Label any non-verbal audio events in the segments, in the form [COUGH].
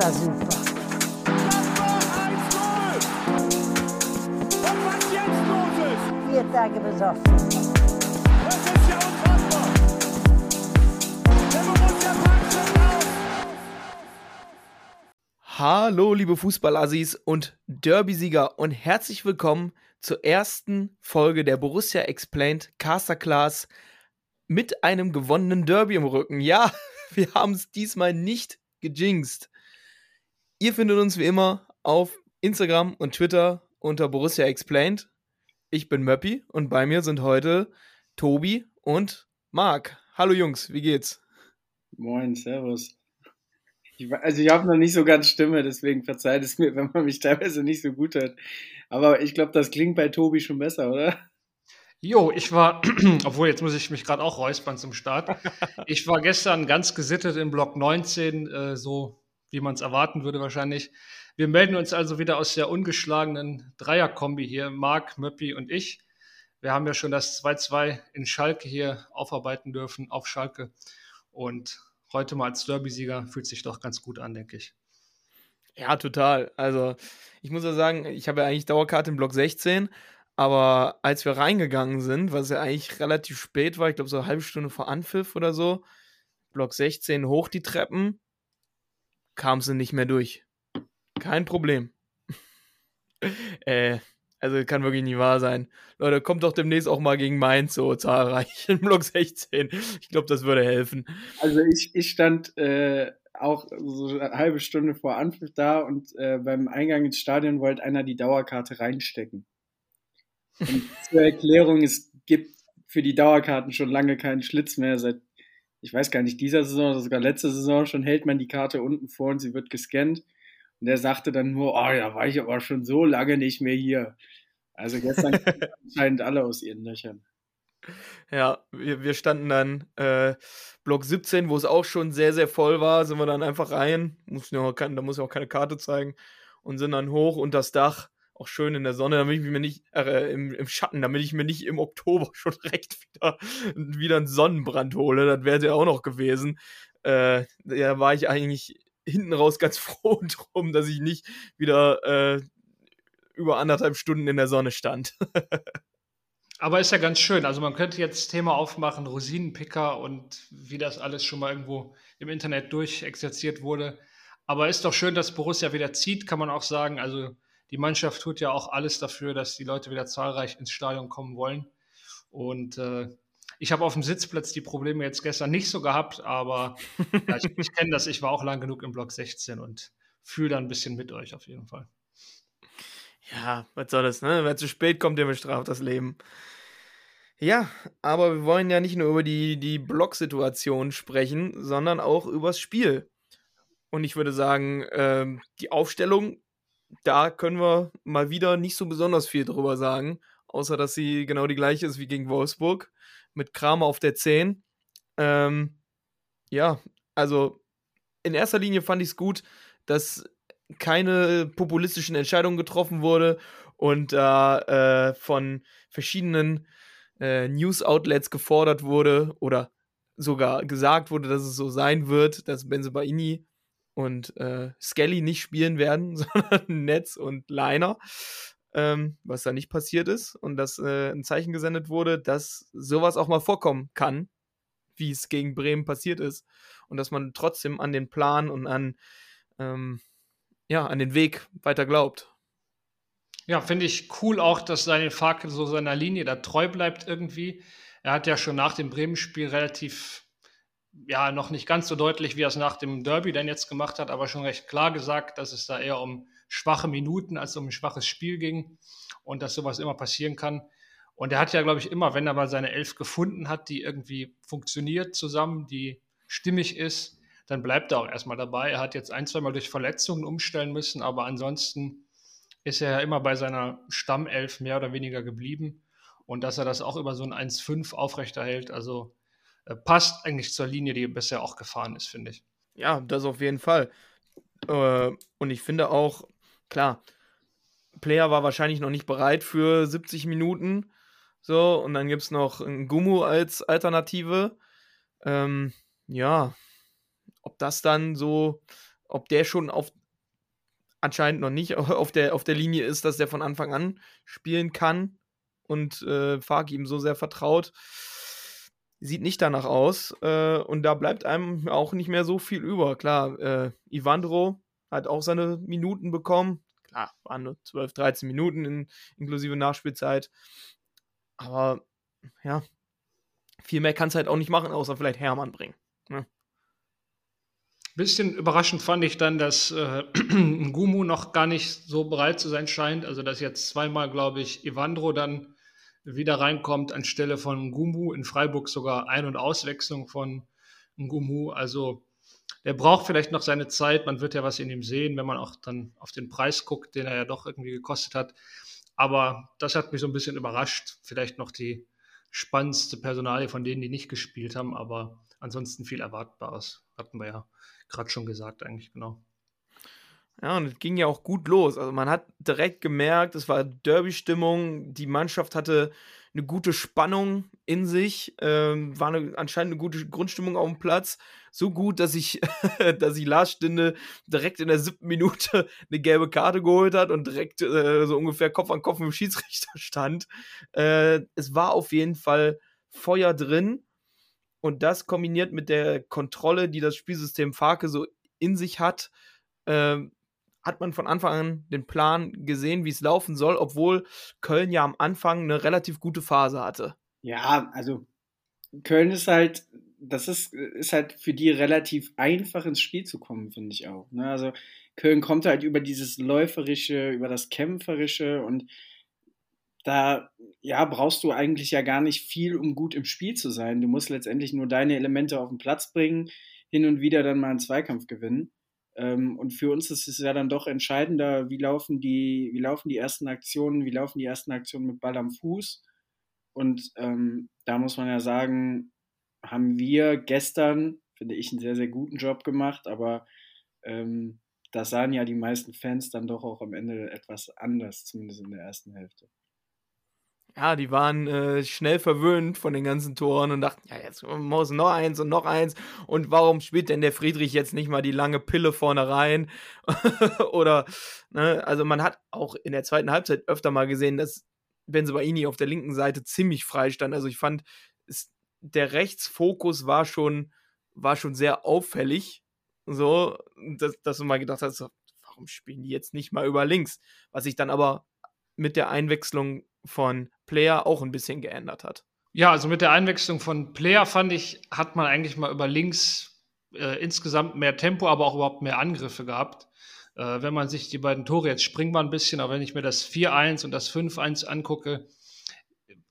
war super. Vier Tage besoffen. Hallo, liebe Fußballassis und Derby-Sieger und herzlich willkommen zur ersten Folge der Borussia Explained Caster Class mit einem gewonnenen Derby im Rücken. Ja, [LAUGHS] wir haben es diesmal nicht gejinxt. Ihr findet uns wie immer auf Instagram und Twitter unter Borussia Explained. Ich bin Möppi und bei mir sind heute Tobi und Marc. Hallo Jungs, wie geht's? Moin, Servus. Ich, also ich habe noch nicht so ganz Stimme, deswegen verzeiht es mir, wenn man mich teilweise nicht so gut hört. Aber ich glaube, das klingt bei Tobi schon besser, oder? Jo, ich war, [CLEARS THROAT] obwohl jetzt muss ich mich gerade auch räuspern zum Start. Ich war gestern ganz gesittet im Block 19, äh, so wie man es erwarten würde wahrscheinlich. Wir melden uns also wieder aus der ungeschlagenen Dreierkombi hier, Marc, Möppi und ich. Wir haben ja schon das 2-2 in Schalke hier aufarbeiten dürfen, auf Schalke. Und heute mal als Derby-Sieger fühlt sich doch ganz gut an, denke ich. Ja, total. Also, ich muss ja sagen, ich habe ja eigentlich Dauerkarte im Block 16, aber als wir reingegangen sind, was ja eigentlich relativ spät war, ich glaube so eine halbe Stunde vor Anpfiff oder so, Block 16 hoch die Treppen, kam sie nicht mehr durch. Kein Problem. [LAUGHS] äh, also kann wirklich nie wahr sein. Leute, kommt doch demnächst auch mal gegen Mainz so zahlreich im Block 16. Ich glaube, das würde helfen. Also ich, ich stand äh, auch so eine halbe Stunde vor Anpfiff da und äh, beim Eingang ins Stadion wollte einer die Dauerkarte reinstecken. Und zur Erklärung, es gibt für die Dauerkarten schon lange keinen Schlitz mehr. Seit, ich weiß gar nicht, dieser Saison oder sogar letzte Saison schon hält man die Karte unten vor und sie wird gescannt. Und er sagte dann nur, oh, da war ich aber schon so lange nicht mehr hier. Also gestern [LAUGHS] anscheinend alle aus ihren Löchern. Ja, wir, wir standen dann äh, Block 17, wo es auch schon sehr, sehr voll war, sind wir dann einfach rein. Mussten ja auch da muss ja auch keine Karte zeigen. Und sind dann hoch unter das Dach, auch schön in der Sonne, damit ich mir nicht, äh, im, im Schatten, damit ich mir nicht im Oktober [LAUGHS] schon direkt wieder, wieder einen Sonnenbrand hole. Das wäre ja auch noch gewesen. Äh, da war ich eigentlich hinten raus ganz [LAUGHS] froh drum, dass ich nicht wieder äh, über anderthalb Stunden in der Sonne stand. [LAUGHS] Aber ist ja ganz schön. Also man könnte jetzt Thema aufmachen, Rosinenpicker und wie das alles schon mal irgendwo im Internet durchexerziert wurde. Aber ist doch schön, dass Borussia wieder zieht, kann man auch sagen. Also die Mannschaft tut ja auch alles dafür, dass die Leute wieder zahlreich ins Stadion kommen wollen. Und äh, ich habe auf dem Sitzplatz die Probleme jetzt gestern nicht so gehabt, aber [LAUGHS] ja, ich, ich kenne das. Ich war auch lang genug im Block 16 und fühle da ein bisschen mit euch auf jeden Fall. Ja, was soll das, ne? Wer zu spät kommt, der bestraft das Leben. Ja, aber wir wollen ja nicht nur über die, die Blocksituation sprechen, sondern auch übers Spiel. Und ich würde sagen, ähm, die Aufstellung, da können wir mal wieder nicht so besonders viel drüber sagen, außer dass sie genau die gleiche ist wie gegen Wolfsburg, mit Kramer auf der 10. Ähm, ja, also in erster Linie fand ich es gut, dass keine populistischen Entscheidungen getroffen wurde und da äh, von verschiedenen äh, News-Outlets gefordert wurde oder sogar gesagt wurde, dass es so sein wird, dass Benzebaini und äh, Skelly nicht spielen werden, [LAUGHS] sondern Netz und Liner, ähm, was da nicht passiert ist und dass äh, ein Zeichen gesendet wurde, dass sowas auch mal vorkommen kann, wie es gegen Bremen passiert ist und dass man trotzdem an den Plan und an ähm, ja, an den Weg weiter glaubt. Ja, finde ich cool auch, dass Daniel Farke so seiner Linie da treu bleibt irgendwie. Er hat ja schon nach dem Bremen-Spiel relativ, ja, noch nicht ganz so deutlich, wie er es nach dem Derby dann jetzt gemacht hat, aber schon recht klar gesagt, dass es da eher um schwache Minuten als um ein schwaches Spiel ging und dass sowas immer passieren kann. Und er hat ja, glaube ich, immer, wenn er mal seine Elf gefunden hat, die irgendwie funktioniert zusammen, die stimmig ist, dann bleibt er auch erstmal dabei. Er hat jetzt ein, zweimal durch Verletzungen umstellen müssen, aber ansonsten ist er ja immer bei seiner Stammelf mehr oder weniger geblieben. Und dass er das auch über so ein 1-5 aufrechterhält, also passt eigentlich zur Linie, die bisher auch gefahren ist, finde ich. Ja, das auf jeden Fall. Äh, und ich finde auch, klar, Player war wahrscheinlich noch nicht bereit für 70 Minuten. So, und dann gibt es noch einen Gummu als Alternative. Ähm, ja, ob das dann so ob der schon auf anscheinend noch nicht [LAUGHS] auf der, auf der Linie ist, dass der von Anfang an spielen kann und äh, Fark ihm so sehr vertraut. Sieht nicht danach aus. Äh, und da bleibt einem auch nicht mehr so viel über. Klar, äh, Ivandro hat auch seine Minuten bekommen. Klar, waren nur 12, 13 Minuten in, inklusive Nachspielzeit. Aber ja, viel mehr kann es halt auch nicht machen, außer vielleicht Hermann bringen. Ne? Bisschen überraschend fand ich dann, dass äh, [CLEARS THROAT] Gumu noch gar nicht so bereit zu sein scheint. Also, dass jetzt zweimal, glaube ich, Evandro dann wieder reinkommt anstelle von Gumu. In Freiburg sogar Ein- und Auswechslung von Gumu. Also, der braucht vielleicht noch seine Zeit. Man wird ja was in ihm sehen, wenn man auch dann auf den Preis guckt, den er ja doch irgendwie gekostet hat. Aber das hat mich so ein bisschen überrascht. Vielleicht noch die spannendste Personalie von denen, die nicht gespielt haben. Aber ansonsten viel Erwartbares. Hatten wir ja gerade schon gesagt, eigentlich, genau. Ja, und es ging ja auch gut los. Also man hat direkt gemerkt, es war Derby-Stimmung, die Mannschaft hatte eine gute Spannung in sich, ähm, war eine, anscheinend eine gute Grundstimmung auf dem Platz. So gut, dass ich, [LAUGHS] dass ich Lars Stinde direkt in der siebten Minute [LAUGHS] eine gelbe Karte geholt hat und direkt äh, so ungefähr Kopf an Kopf mit dem Schiedsrichter [LAUGHS] stand. Äh, es war auf jeden Fall Feuer drin. Und das kombiniert mit der Kontrolle, die das Spielsystem Farke so in sich hat, äh, hat man von Anfang an den Plan gesehen, wie es laufen soll, obwohl Köln ja am Anfang eine relativ gute Phase hatte. Ja, also Köln ist halt, das ist, ist halt für die relativ einfach ins Spiel zu kommen, finde ich auch. Ne? Also Köln kommt halt über dieses Läuferische, über das Kämpferische und da ja, brauchst du eigentlich ja gar nicht viel, um gut im Spiel zu sein. Du musst letztendlich nur deine Elemente auf den Platz bringen, hin und wieder dann mal einen Zweikampf gewinnen. Ähm, und für uns ist es ja dann doch entscheidender, wie laufen die, wie laufen die ersten Aktionen, wie laufen die ersten Aktionen mit Ball am Fuß. Und ähm, da muss man ja sagen, haben wir gestern, finde ich, einen sehr, sehr guten Job gemacht, aber ähm, das sahen ja die meisten Fans dann doch auch am Ende etwas anders, zumindest in der ersten Hälfte ja, die waren äh, schnell verwöhnt von den ganzen Toren und dachten, ja, jetzt muss noch eins und noch eins. Und warum spielt denn der Friedrich jetzt nicht mal die lange Pille vorne rein? [LAUGHS] Oder, ne, also man hat auch in der zweiten Halbzeit öfter mal gesehen, dass Benzobaini auf der linken Seite ziemlich frei stand. Also ich fand, es, der Rechtsfokus war schon, war schon sehr auffällig. So, dass, dass du mal gedacht hast, warum spielen die jetzt nicht mal über links? Was sich dann aber mit der Einwechslung von Player auch ein bisschen geändert hat. Ja, also mit der Einwechslung von Player fand ich, hat man eigentlich mal über links äh, insgesamt mehr Tempo, aber auch überhaupt mehr Angriffe gehabt. Äh, wenn man sich die beiden Tore, jetzt springen wir ein bisschen, aber wenn ich mir das 4-1 und das 5-1 angucke,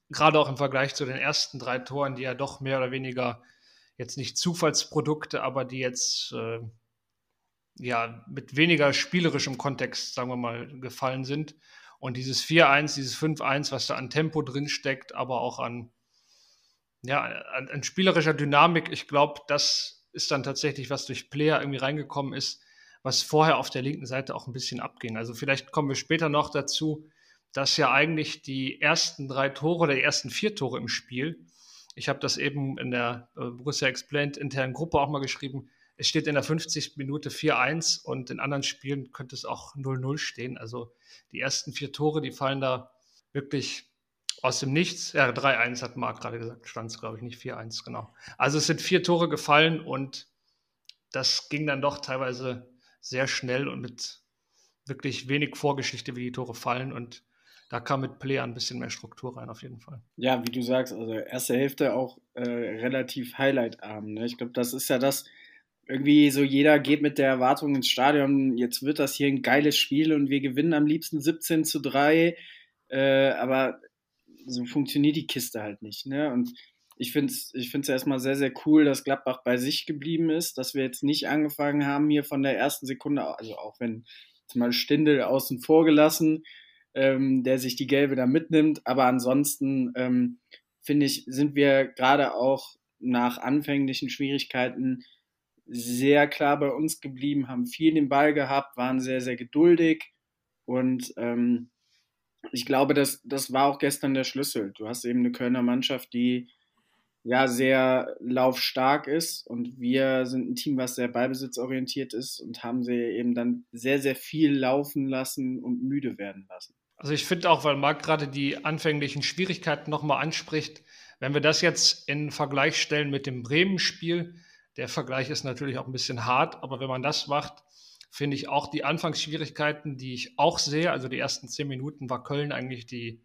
gerade auch im Vergleich zu den ersten drei Toren, die ja doch mehr oder weniger jetzt nicht Zufallsprodukte, aber die jetzt äh, ja mit weniger spielerischem Kontext, sagen wir mal, gefallen sind, und dieses 4-1, dieses 5-1, was da an Tempo drin steckt, aber auch an, ja, an, an spielerischer Dynamik, ich glaube, das ist dann tatsächlich, was durch Player irgendwie reingekommen ist, was vorher auf der linken Seite auch ein bisschen abging. Also vielleicht kommen wir später noch dazu, dass ja eigentlich die ersten drei Tore oder die ersten vier Tore im Spiel, ich habe das eben in der äh, Borussia Explained internen Gruppe auch mal geschrieben, es steht in der 50. Minute 4-1 und in anderen Spielen könnte es auch 0-0 stehen. Also die ersten vier Tore, die fallen da wirklich aus dem Nichts. Ja, 3-1 hat Marc gerade gesagt, stand es, glaube ich, nicht 4-1, genau. Also es sind vier Tore gefallen und das ging dann doch teilweise sehr schnell und mit wirklich wenig Vorgeschichte, wie die Tore fallen. Und da kam mit Play ein bisschen mehr Struktur rein, auf jeden Fall. Ja, wie du sagst, also erste Hälfte auch äh, relativ highlightarm. Ne? Ich glaube, das ist ja das, irgendwie so jeder geht mit der Erwartung ins Stadion, jetzt wird das hier ein geiles Spiel und wir gewinnen am liebsten 17 zu 3. Äh, aber so funktioniert die Kiste halt nicht. Ne? Und ich finde es ich find's erstmal sehr, sehr cool, dass Gladbach bei sich geblieben ist, dass wir jetzt nicht angefangen haben, hier von der ersten Sekunde, also auch wenn zum Beispiel Stindel außen vor gelassen, ähm, der sich die Gelbe da mitnimmt. Aber ansonsten ähm, finde ich, sind wir gerade auch nach anfänglichen Schwierigkeiten sehr klar bei uns geblieben, haben viel den Ball gehabt, waren sehr, sehr geduldig und ähm, ich glaube, das, das war auch gestern der Schlüssel. Du hast eben eine Kölner Mannschaft, die ja sehr laufstark ist und wir sind ein Team, was sehr ballbesitzorientiert ist und haben sie eben dann sehr, sehr viel laufen lassen und müde werden lassen. Also ich finde auch, weil Marc gerade die anfänglichen Schwierigkeiten nochmal anspricht, wenn wir das jetzt in Vergleich stellen mit dem Bremen-Spiel, der Vergleich ist natürlich auch ein bisschen hart, aber wenn man das macht, finde ich auch die Anfangsschwierigkeiten, die ich auch sehe, also die ersten zehn Minuten war Köln eigentlich die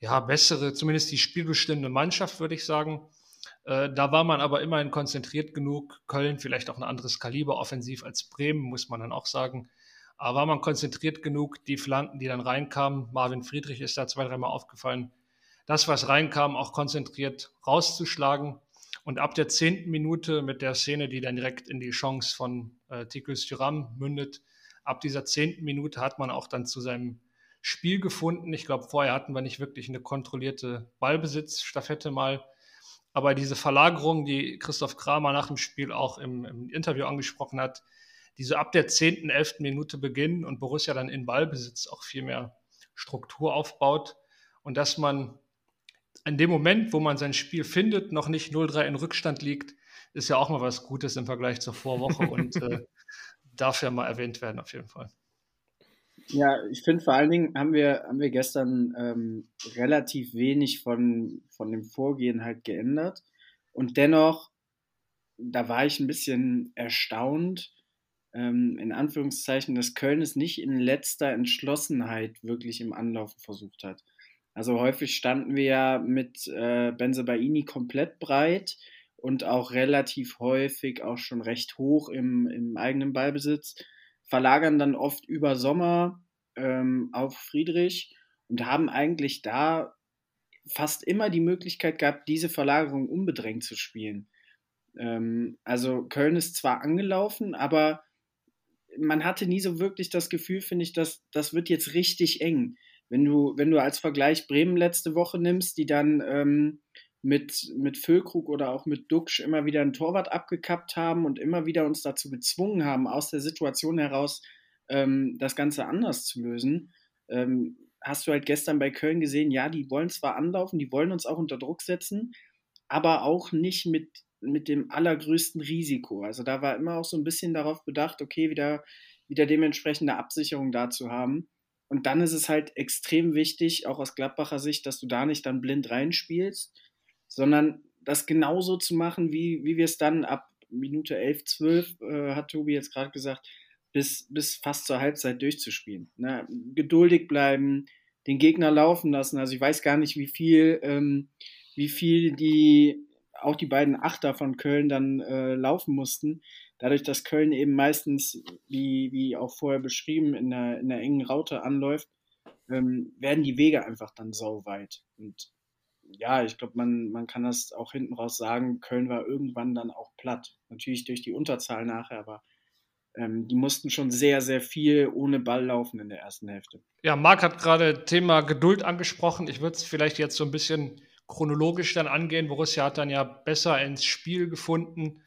ja, bessere, zumindest die spielbestimmende Mannschaft, würde ich sagen. Äh, da war man aber immerhin konzentriert genug. Köln vielleicht auch ein anderes Kaliber offensiv als Bremen, muss man dann auch sagen. Aber war man konzentriert genug, die Flanken, die dann reinkamen, Marvin Friedrich ist da zwei, dreimal aufgefallen, das, was reinkam, auch konzentriert rauszuschlagen. Und ab der zehnten Minute mit der Szene, die dann direkt in die Chance von äh, Tikus Thuram mündet, ab dieser zehnten Minute hat man auch dann zu seinem Spiel gefunden. Ich glaube, vorher hatten wir nicht wirklich eine kontrollierte Ballbesitzstaffette mal. Aber diese Verlagerung, die Christoph Kramer nach dem Spiel auch im, im Interview angesprochen hat, diese ab der 10., 11. Minute beginnen und Borussia dann in Ballbesitz auch viel mehr Struktur aufbaut und dass man in dem Moment, wo man sein Spiel findet, noch nicht 0-3 in Rückstand liegt, ist ja auch mal was Gutes im Vergleich zur Vorwoche [LAUGHS] und äh, darf ja mal erwähnt werden auf jeden Fall. Ja, ich finde vor allen Dingen haben wir, haben wir gestern ähm, relativ wenig von, von dem Vorgehen halt geändert. Und dennoch, da war ich ein bisschen erstaunt, ähm, in Anführungszeichen, dass Köln es nicht in letzter Entschlossenheit wirklich im Anlaufen versucht hat. Also häufig standen wir ja mit äh, Benzebaini komplett breit und auch relativ häufig auch schon recht hoch im, im eigenen Ballbesitz verlagern dann oft über Sommer ähm, auf Friedrich und haben eigentlich da fast immer die Möglichkeit gehabt, diese Verlagerung unbedrängt zu spielen. Ähm, also Köln ist zwar angelaufen, aber man hatte nie so wirklich das Gefühl, finde ich, dass das wird jetzt richtig eng. Wenn du, wenn du als Vergleich Bremen letzte Woche nimmst, die dann ähm, mit, mit Füllkrug oder auch mit Duxch immer wieder einen Torwart abgekappt haben und immer wieder uns dazu gezwungen haben, aus der Situation heraus ähm, das Ganze anders zu lösen. Ähm, hast du halt gestern bei Köln gesehen, ja, die wollen zwar anlaufen, die wollen uns auch unter Druck setzen, aber auch nicht mit, mit dem allergrößten Risiko. Also da war immer auch so ein bisschen darauf bedacht, okay, wieder, wieder dementsprechende Absicherung da zu haben. Und dann ist es halt extrem wichtig, auch aus Gladbacher Sicht, dass du da nicht dann blind reinspielst, sondern das genauso zu machen, wie, wie wir es dann ab Minute 11, 12, äh, hat Tobi jetzt gerade gesagt, bis, bis fast zur Halbzeit durchzuspielen. Ne? Geduldig bleiben, den Gegner laufen lassen. Also ich weiß gar nicht, wie viel, ähm, wie viel die, auch die beiden Achter von Köln dann äh, laufen mussten. Dadurch, dass Köln eben meistens, wie, wie auch vorher beschrieben, in einer, in einer engen Raute anläuft, ähm, werden die Wege einfach dann sauweit. Und ja, ich glaube, man, man kann das auch hinten raus sagen, Köln war irgendwann dann auch platt. Natürlich durch die Unterzahl nachher, aber ähm, die mussten schon sehr, sehr viel ohne Ball laufen in der ersten Hälfte. Ja, Marc hat gerade Thema Geduld angesprochen. Ich würde es vielleicht jetzt so ein bisschen chronologisch dann angehen. Borussia hat dann ja besser ins Spiel gefunden.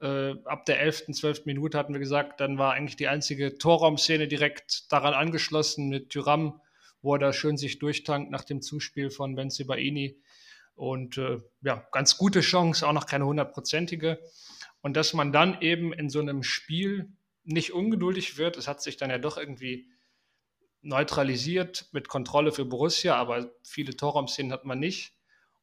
Äh, ab der 11., 12. Minute hatten wir gesagt, dann war eigentlich die einzige Torraumszene direkt daran angeschlossen mit Tyram, wo er da schön sich durchtankt nach dem Zuspiel von Benzibaini. Und äh, ja, ganz gute Chance, auch noch keine hundertprozentige. Und dass man dann eben in so einem Spiel nicht ungeduldig wird, es hat sich dann ja doch irgendwie neutralisiert mit Kontrolle für Borussia, aber viele Torraumszenen hat man nicht.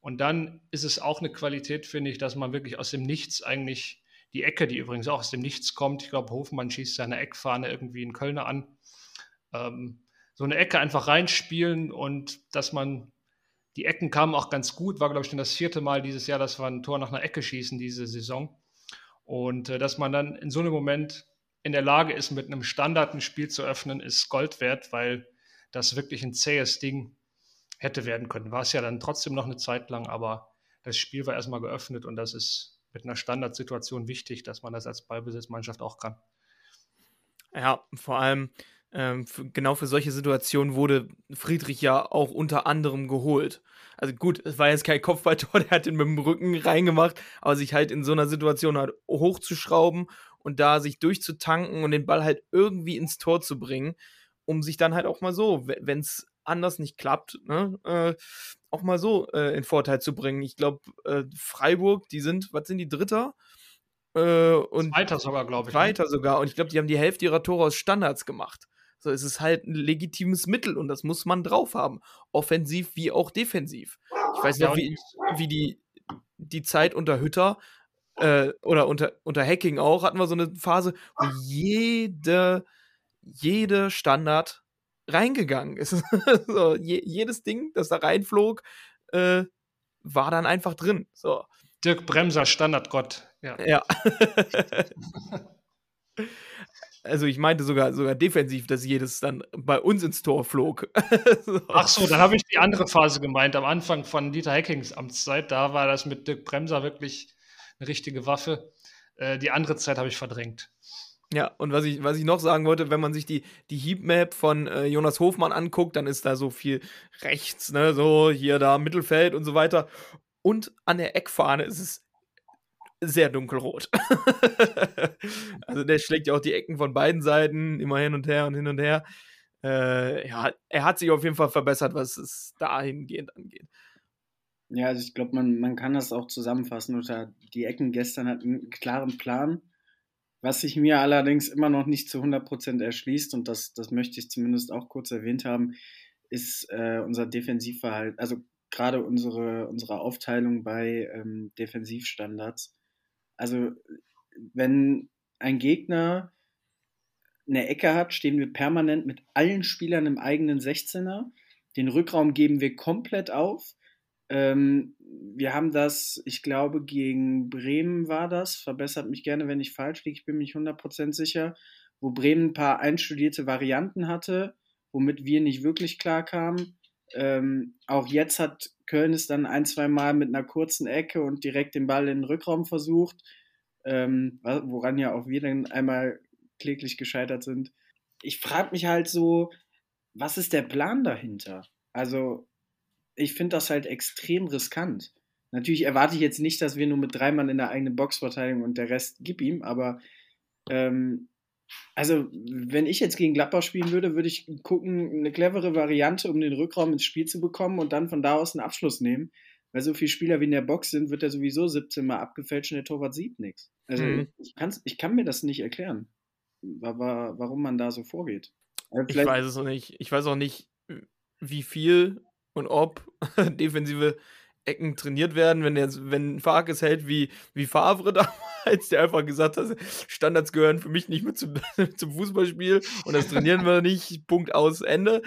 Und dann ist es auch eine Qualität, finde ich, dass man wirklich aus dem Nichts eigentlich die Ecke, die übrigens auch aus dem Nichts kommt, ich glaube, Hofmann schießt seine Eckfahne irgendwie in Kölner an, ähm, so eine Ecke einfach reinspielen und dass man die Ecken kamen auch ganz gut, war, glaube ich, schon das vierte Mal dieses Jahr, dass wir ein Tor nach einer Ecke schießen, diese Saison. Und äh, dass man dann in so einem Moment in der Lage ist, mit einem Standard ein Spiel zu öffnen, ist Gold wert, weil das wirklich ein zähes Ding hätte werden können. War es ja dann trotzdem noch eine Zeit lang, aber das Spiel war erstmal geöffnet und das ist mit einer Standardsituation wichtig, dass man das als Ballbesitzmannschaft auch kann. Ja, vor allem ähm, genau für solche Situationen wurde Friedrich ja auch unter anderem geholt. Also gut, es war jetzt kein Kopfballtor, [LAUGHS] der hat ihn mit dem Rücken reingemacht, aber sich halt in so einer Situation halt hochzuschrauben und da sich durchzutanken und den Ball halt irgendwie ins Tor zu bringen, um sich dann halt auch mal so, wenn es anders nicht klappt, ne, äh, auch mal so äh, in Vorteil zu bringen. Ich glaube, äh, Freiburg, die sind, was sind die Dritter? Äh, und Weiter sogar, glaube ich. ne? weiter sogar. Und ich glaube, die haben die Hälfte ihrer Tore aus Standards gemacht. So, es ist halt ein legitimes Mittel und das muss man drauf haben. Offensiv wie auch defensiv. Ich weiß noch, und- wie, wie die, die Zeit unter Hütter äh, oder unter, unter Hacking auch hatten wir so eine Phase, wo jede, jede Standard reingegangen ist. [LAUGHS] so, je, jedes Ding, das da reinflog, äh, war dann einfach drin. So. Dirk Bremser, Standardgott. Ja. Ja. [LAUGHS] also ich meinte sogar, sogar defensiv, dass jedes dann bei uns ins Tor flog. [LAUGHS] so. Ach so, dann habe ich die andere Phase gemeint. Am Anfang von Dieter Heckings Amtszeit, da war das mit Dirk Bremser wirklich eine richtige Waffe. Äh, die andere Zeit habe ich verdrängt. Ja, und was ich, was ich noch sagen wollte, wenn man sich die, die Heatmap von äh, Jonas Hofmann anguckt, dann ist da so viel rechts, ne, so hier da Mittelfeld und so weiter. Und an der Eckfahne ist es sehr dunkelrot. [LAUGHS] also der schlägt ja auch die Ecken von beiden Seiten immer hin und her und hin und her. Äh, ja, er hat sich auf jeden Fall verbessert, was es dahingehend angeht. Ja, also ich glaube, man, man kann das auch zusammenfassen unter die Ecken gestern hatten einen klaren Plan. Was sich mir allerdings immer noch nicht zu 100% erschließt, und das, das möchte ich zumindest auch kurz erwähnt haben, ist äh, unser Defensivverhalten, also gerade unsere, unsere Aufteilung bei ähm, Defensivstandards. Also wenn ein Gegner eine Ecke hat, stehen wir permanent mit allen Spielern im eigenen 16er. Den Rückraum geben wir komplett auf. Ähm, wir haben das, ich glaube, gegen Bremen war das, verbessert mich gerne, wenn ich falsch liege, ich bin mich 100% sicher, wo Bremen ein paar einstudierte Varianten hatte, womit wir nicht wirklich klar kamen. Ähm, auch jetzt hat Köln es dann ein, zwei Mal mit einer kurzen Ecke und direkt den Ball in den Rückraum versucht, ähm, woran ja auch wir dann einmal kläglich gescheitert sind. Ich frage mich halt so, was ist der Plan dahinter? Also, ich finde das halt extrem riskant. Natürlich erwarte ich jetzt nicht, dass wir nur mit drei Mann in der eigenen Box verteidigen und der Rest gib ihm, aber ähm, also, wenn ich jetzt gegen Gladbach spielen würde, würde ich gucken, eine clevere Variante, um den Rückraum ins Spiel zu bekommen und dann von da aus einen Abschluss nehmen. Weil so viele Spieler wie in der Box sind, wird er sowieso 17 Mal abgefälscht und der Torwart sieht nichts. Also, Mhm. ich, ich kann mir das nicht erklären, warum man da so vorgeht. Also Ich weiß es nicht. Ich weiß auch nicht, wie viel und ob [LAUGHS] defensive Ecken trainiert werden, wenn jetzt, wenn Fark es hält wie, wie Favre [LAUGHS] damals, der einfach gesagt hat, Standards gehören für mich nicht mehr zum, [LAUGHS] zum Fußballspiel und das trainieren wir nicht, Punkt aus, Ende.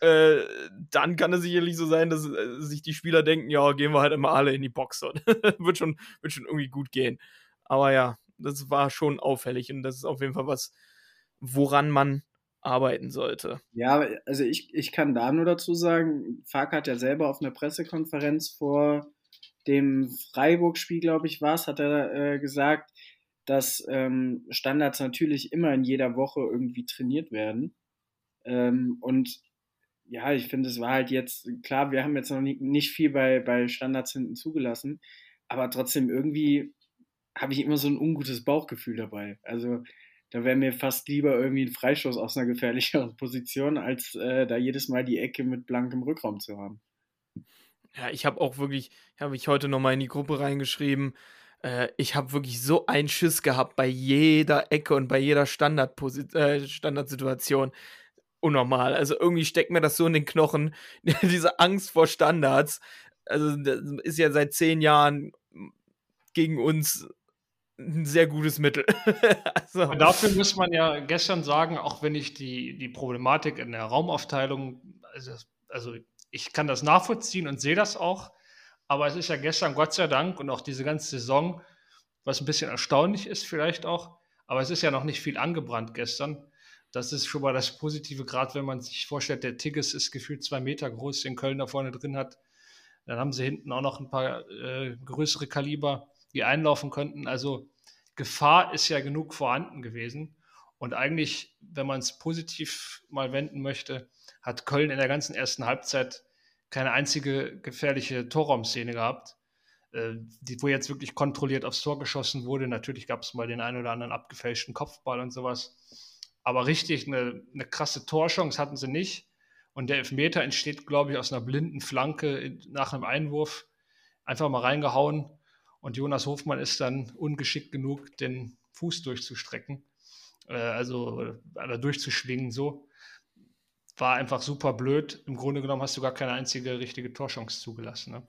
Äh, dann kann es sicherlich so sein, dass äh, sich die Spieler denken, ja, gehen wir halt immer alle in die Box. Und wird, schon, wird schon irgendwie gut gehen. Aber ja, das war schon auffällig und das ist auf jeden Fall was, woran man arbeiten sollte. Ja, also ich, ich kann da nur dazu sagen, Fark hat ja selber auf einer Pressekonferenz vor dem Freiburg-Spiel, glaube ich, war es, hat er äh, gesagt, dass ähm, Standards natürlich immer in jeder Woche irgendwie trainiert werden. Ähm, und ja, ich finde, es war halt jetzt, klar, wir haben jetzt noch nicht, nicht viel bei, bei Standards hinten zugelassen, aber trotzdem irgendwie habe ich immer so ein ungutes Bauchgefühl dabei. Also da wäre mir fast lieber irgendwie ein Freistoß aus einer gefährlicheren Position, als äh, da jedes Mal die Ecke mit blankem Rückraum zu haben. Ja, ich habe auch wirklich, habe ich heute nochmal in die Gruppe reingeschrieben, äh, ich habe wirklich so einen Schiss gehabt bei jeder Ecke und bei jeder Standardposi äh, Standardsituation. Unnormal. Also irgendwie steckt mir das so in den Knochen, [LAUGHS] diese Angst vor Standards. Also das ist ja seit zehn Jahren gegen uns ein sehr gutes Mittel. [LAUGHS] also, dafür muss man ja gestern sagen, auch wenn ich die, die Problematik in der Raumaufteilung, also, also ich kann das nachvollziehen und sehe das auch, aber es ist ja gestern Gott sei Dank und auch diese ganze Saison, was ein bisschen erstaunlich ist vielleicht auch, aber es ist ja noch nicht viel angebrannt gestern. Das ist schon mal das Positive, gerade wenn man sich vorstellt, der Tigges ist gefühlt zwei Meter groß, den Köln da vorne drin hat. Dann haben sie hinten auch noch ein paar äh, größere Kaliber, die einlaufen könnten. Also Gefahr ist ja genug vorhanden gewesen. Und eigentlich, wenn man es positiv mal wenden möchte, hat Köln in der ganzen ersten Halbzeit keine einzige gefährliche Torraumszene gehabt, äh, die, wo jetzt wirklich kontrolliert aufs Tor geschossen wurde. Natürlich gab es mal den einen oder anderen abgefälschten Kopfball und sowas. Aber richtig eine, eine krasse Torchance hatten sie nicht. Und der Elfmeter entsteht, glaube ich, aus einer blinden Flanke nach einem Einwurf. Einfach mal reingehauen. Und Jonas Hofmann ist dann ungeschickt genug, den Fuß durchzustrecken. Äh, also äh, durchzuschwingen so. War einfach super blöd. Im Grunde genommen hast du gar keine einzige richtige Torchance zugelassen. Ne?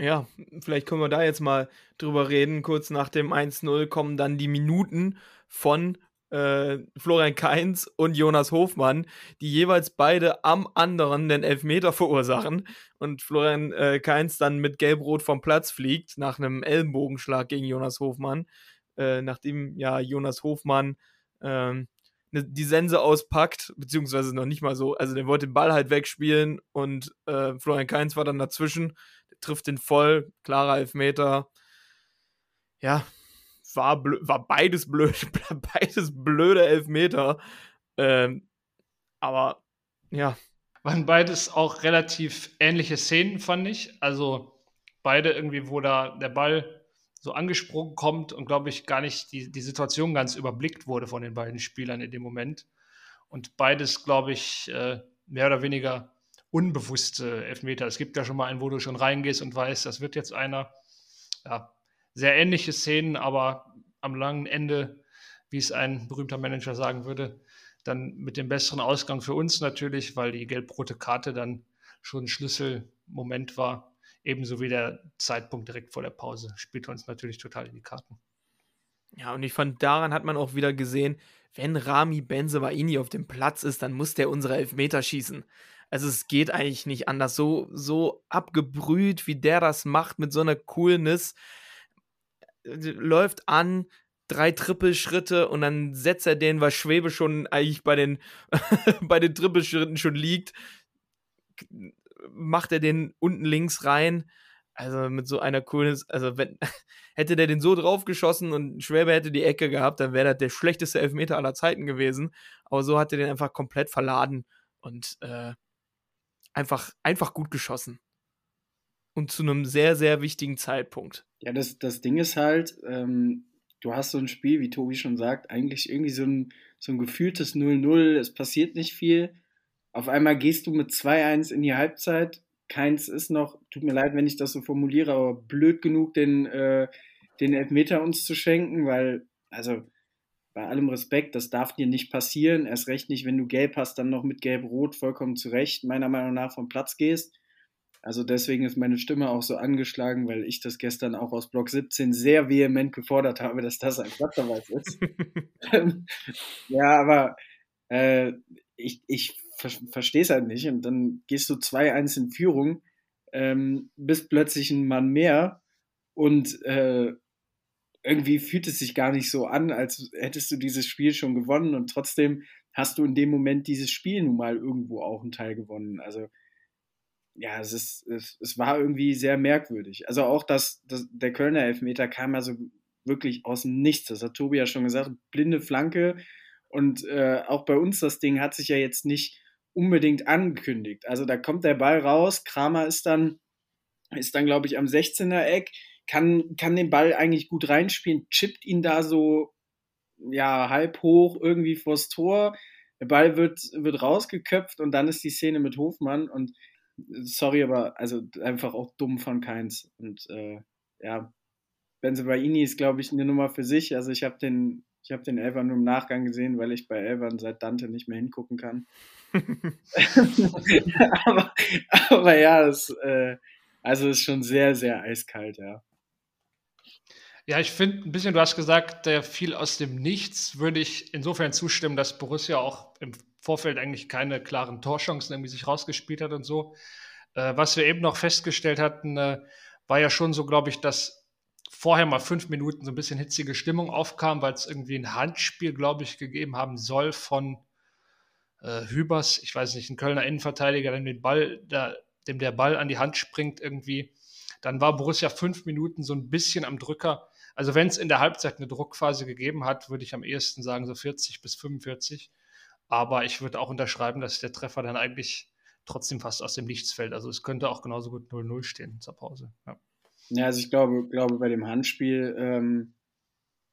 Ja, vielleicht können wir da jetzt mal drüber reden. Kurz nach dem 1-0 kommen dann die Minuten von äh, Florian Kainz und Jonas Hofmann, die jeweils beide am anderen den Elfmeter [LAUGHS] verursachen und Florian äh, Kainz dann mit Gelb-Rot vom Platz fliegt nach einem Ellenbogenschlag gegen Jonas Hofmann, äh, nachdem ja Jonas Hofmann ähm, ne, die Sense auspackt, beziehungsweise noch nicht mal so, also der wollte den Ball halt wegspielen und äh, Florian Kainz war dann dazwischen, trifft den voll, klarer Elfmeter. Ja, war, war beides blöd, [LAUGHS] beides blöde Elfmeter. Ähm, aber ja. Waren beides auch relativ ähnliche Szenen, fand ich. Also beide irgendwie, wo da der Ball so angesprungen kommt und glaube ich gar nicht die, die Situation ganz überblickt wurde von den beiden Spielern in dem Moment. Und beides, glaube ich, äh, mehr oder weniger unbewusste Elfmeter. Es gibt ja schon mal einen, wo du schon reingehst und weißt, das wird jetzt einer. Ja, sehr ähnliche Szenen, aber am langen Ende, wie es ein berühmter Manager sagen würde, dann mit dem besseren Ausgang für uns natürlich, weil die gelb-rote Karte dann schon ein Schlüsselmoment war. Ebenso wie der Zeitpunkt direkt vor der Pause spielt uns natürlich total in die Karten. Ja, und ich fand, daran hat man auch wieder gesehen, wenn Rami Benzemaini auf dem Platz ist, dann muss der unsere Elfmeter schießen. Also es geht eigentlich nicht anders. So, so abgebrüht, wie der das macht, mit so einer Coolness läuft an, drei Trippelschritte und dann setzt er den, weil Schwebe schon eigentlich bei den, [LAUGHS] bei den Trippelschritten schon liegt, macht er den unten links rein. Also mit so einer coolen, also wenn, [LAUGHS] hätte der den so draufgeschossen und Schwäbe hätte die Ecke gehabt, dann wäre das der schlechteste Elfmeter aller Zeiten gewesen. Aber so hat er den einfach komplett verladen und äh, einfach, einfach gut geschossen und zu einem sehr, sehr wichtigen Zeitpunkt. Ja, das, das Ding ist halt, ähm, du hast so ein Spiel, wie Tobi schon sagt, eigentlich irgendwie so ein, so ein gefühltes 0-0, es passiert nicht viel. Auf einmal gehst du mit 2-1 in die Halbzeit. Keins ist noch, tut mir leid, wenn ich das so formuliere, aber blöd genug, den, äh, den Elfmeter uns zu schenken, weil, also bei allem Respekt, das darf dir nicht passieren. Erst recht nicht, wenn du gelb hast, dann noch mit gelb-rot vollkommen zurecht, meiner Meinung nach vom Platz gehst. Also deswegen ist meine Stimme auch so angeschlagen, weil ich das gestern auch aus Block 17 sehr vehement gefordert habe, dass das ein Platzverweis ist. [LAUGHS] [LAUGHS] ja, aber äh, ich, ich ver verstehe es halt nicht. Und dann gehst du 2-1 in Führung, ähm, bist plötzlich ein Mann mehr und äh, irgendwie fühlt es sich gar nicht so an, als hättest du dieses Spiel schon gewonnen und trotzdem hast du in dem Moment dieses Spiel nun mal irgendwo auch einen Teil gewonnen. Also ja, es, ist, es, es war irgendwie sehr merkwürdig. Also auch das, das, der Kölner Elfmeter kam ja so wirklich aus dem Nichts. Das hat Tobi ja schon gesagt, blinde Flanke. Und äh, auch bei uns das Ding hat sich ja jetzt nicht unbedingt angekündigt. Also da kommt der Ball raus, Kramer ist dann, ist dann, glaube ich, am 16er Eck, kann, kann den Ball eigentlich gut reinspielen, chippt ihn da so ja, halb hoch irgendwie vors Tor. Der Ball wird, wird rausgeköpft und dann ist die Szene mit Hofmann und sorry, aber also einfach auch dumm von Keins. Und äh, ja, Benzebaini ist, glaube ich, eine Nummer für sich. Also ich habe den, ich habe den Elfer nur im Nachgang gesehen, weil ich bei Elfern seit Dante nicht mehr hingucken kann. [LAUGHS] aber, aber ja, das, äh, also ist schon sehr, sehr eiskalt, ja. Ja, ich finde ein bisschen, du hast gesagt, der fiel aus dem Nichts, würde ich insofern zustimmen, dass Borussia auch im Vorfeld eigentlich keine klaren Torchancen irgendwie sich rausgespielt hat und so. Äh, was wir eben noch festgestellt hatten, äh, war ja schon so, glaube ich, dass vorher mal fünf Minuten so ein bisschen hitzige Stimmung aufkam, weil es irgendwie ein Handspiel, glaube ich, gegeben haben soll von äh, Hübers, ich weiß nicht, ein Kölner Innenverteidiger, dem, den Ball, der, dem der Ball an die Hand springt irgendwie. Dann war Borussia fünf Minuten so ein bisschen am Drücker. Also wenn es in der Halbzeit eine Druckphase gegeben hat, würde ich am ehesten sagen so 40 bis 45. Aber ich würde auch unterschreiben, dass der Treffer dann eigentlich trotzdem fast aus dem Nichts fällt. Also es könnte auch genauso gut 0-0 stehen zur Pause. Ja. ja, also ich glaube, glaube bei dem Handspiel, ähm,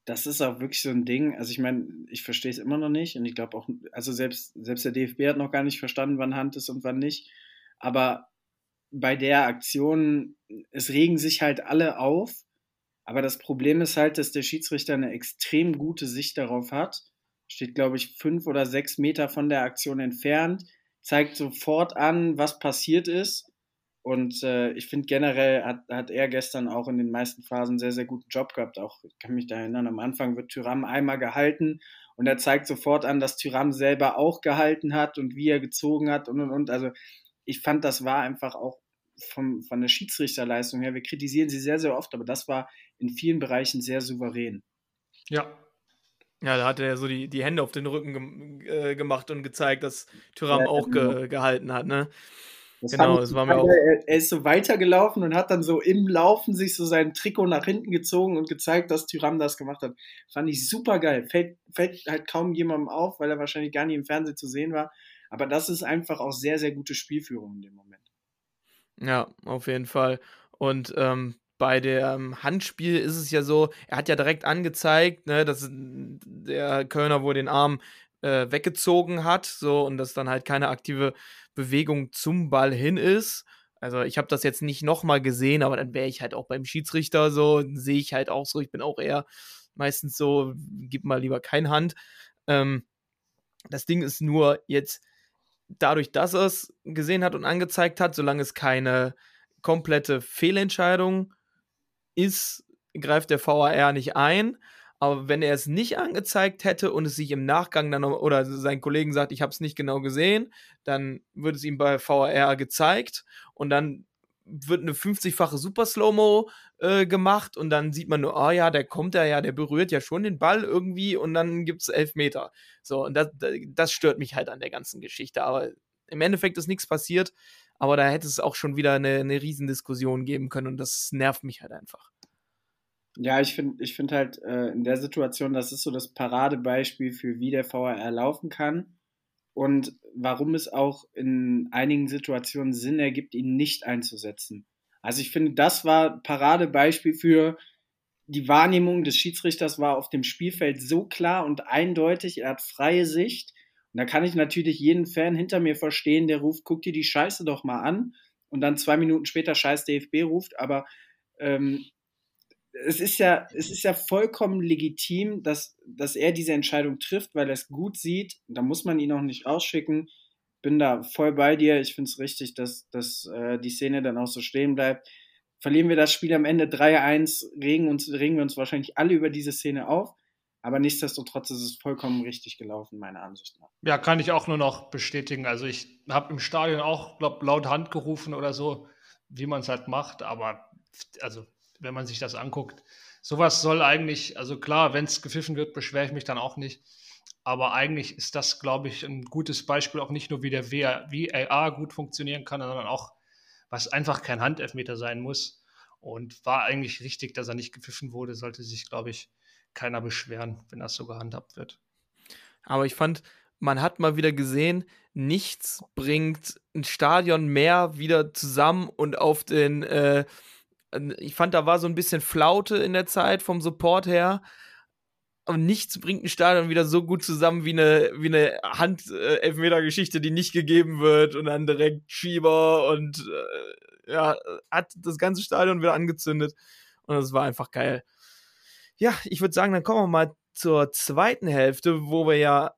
das ist auch wirklich so ein Ding. Also ich meine, ich verstehe es immer noch nicht und ich glaube auch, also selbst, selbst der DFB hat noch gar nicht verstanden, wann Hand ist und wann nicht. Aber bei der Aktion, es regen sich halt alle auf. Aber das Problem ist halt, dass der Schiedsrichter eine extrem gute Sicht darauf hat. Steht, glaube ich, fünf oder sechs Meter von der Aktion entfernt, zeigt sofort an, was passiert ist und äh, ich finde generell hat, hat er gestern auch in den meisten Phasen sehr, sehr guten Job gehabt. Auch, ich kann mich da erinnern, am Anfang wird Tyram einmal gehalten und er zeigt sofort an, dass Tyram selber auch gehalten hat und wie er gezogen hat und und und. Also ich fand, das war einfach auch vom, von der Schiedsrichterleistung her. Wir kritisieren sie sehr, sehr oft, aber das war in vielen Bereichen sehr souverän. Ja. Ja, da hat er so die, die Hände auf den Rücken ge äh, gemacht und gezeigt, dass Tyram ja, auch genau. ge gehalten hat, ne? Das genau, das war mir auch. Er, er, ist so weitergelaufen und hat dann so im Laufen sich so sein Trikot nach hinten gezogen und gezeigt, dass Tyram das gemacht hat. Fand ich super geil. Fällt, fällt halt kaum jemandem auf, weil er wahrscheinlich gar nicht im Fernsehen zu sehen war. Aber das ist einfach auch sehr, sehr gute Spielführung in dem Moment. Ja, auf jeden Fall. Und ähm, bei dem Handspiel ist es ja so, er hat ja direkt angezeigt, ne, dass der Kölner wohl den Arm äh, weggezogen hat, so und dass dann halt keine aktive Bewegung zum Ball hin ist. Also ich habe das jetzt nicht nochmal gesehen, aber dann wäre ich halt auch beim Schiedsrichter so, sehe ich halt auch so. Ich bin auch eher meistens so, gib mal lieber kein Hand. Ähm, das Ding ist nur jetzt, dadurch, dass er es gesehen hat und angezeigt hat, solange es keine komplette Fehlentscheidung ist, greift der VAR nicht ein. Aber wenn er es nicht angezeigt hätte und es sich im Nachgang dann oder sein Kollegen sagt, ich habe es nicht genau gesehen, dann wird es ihm bei VAR gezeigt und dann wird eine 50-fache Super Slow-Mo äh, gemacht und dann sieht man nur, oh ja, der kommt da ja, der berührt ja schon den Ball irgendwie und dann gibt es elf Meter. So, und das, das stört mich halt an der ganzen Geschichte. Aber im Endeffekt ist nichts passiert, aber da hätte es auch schon wieder eine, eine Riesendiskussion geben können und das nervt mich halt einfach. Ja, ich finde ich find halt äh, in der Situation, das ist so das Paradebeispiel für wie der VAR laufen kann und warum es auch in einigen Situationen Sinn ergibt, ihn nicht einzusetzen. Also ich finde, das war Paradebeispiel für die Wahrnehmung des Schiedsrichters war auf dem Spielfeld so klar und eindeutig, er hat freie Sicht. Und da kann ich natürlich jeden Fan hinter mir verstehen, der ruft, guck dir die Scheiße doch mal an und dann zwei Minuten später Scheiß DFB ruft, aber ähm, es ist ja, es ist ja vollkommen legitim, dass, dass er diese Entscheidung trifft, weil er es gut sieht. Da muss man ihn auch nicht rausschicken. Bin da voll bei dir. Ich finde es richtig, dass, dass äh, die Szene dann auch so stehen bleibt. Verlieren wir das Spiel am Ende 3-1, regen, regen wir uns wahrscheinlich alle über diese Szene auf. Aber nichtsdestotrotz ist es vollkommen richtig gelaufen, meiner Ansicht nach. Ja, kann ich auch nur noch bestätigen. Also ich habe im Stadion auch, glaube laut Hand gerufen oder so, wie man es halt macht. Aber also wenn man sich das anguckt. Sowas soll eigentlich, also klar, wenn es gepfiffen wird, beschwere ich mich dann auch nicht. Aber eigentlich ist das, glaube ich, ein gutes Beispiel, auch nicht nur wie der VAR gut funktionieren kann, sondern auch, was einfach kein Handelfmeter sein muss. Und war eigentlich richtig, dass er nicht gepfiffen wurde, sollte sich, glaube ich, keiner beschweren, wenn das so gehandhabt wird. Aber ich fand, man hat mal wieder gesehen, nichts bringt ein Stadion mehr wieder zusammen und auf den äh, ich fand, da war so ein bisschen Flaute in der Zeit vom Support her. Und nichts bringt ein Stadion wieder so gut zusammen wie eine, wie eine Hand-Elfmeter-Geschichte, die nicht gegeben wird und dann direkt Schieber und äh, ja, hat das ganze Stadion wieder angezündet. Und das war einfach geil. Ja, ich würde sagen, dann kommen wir mal zur zweiten Hälfte, wo wir ja,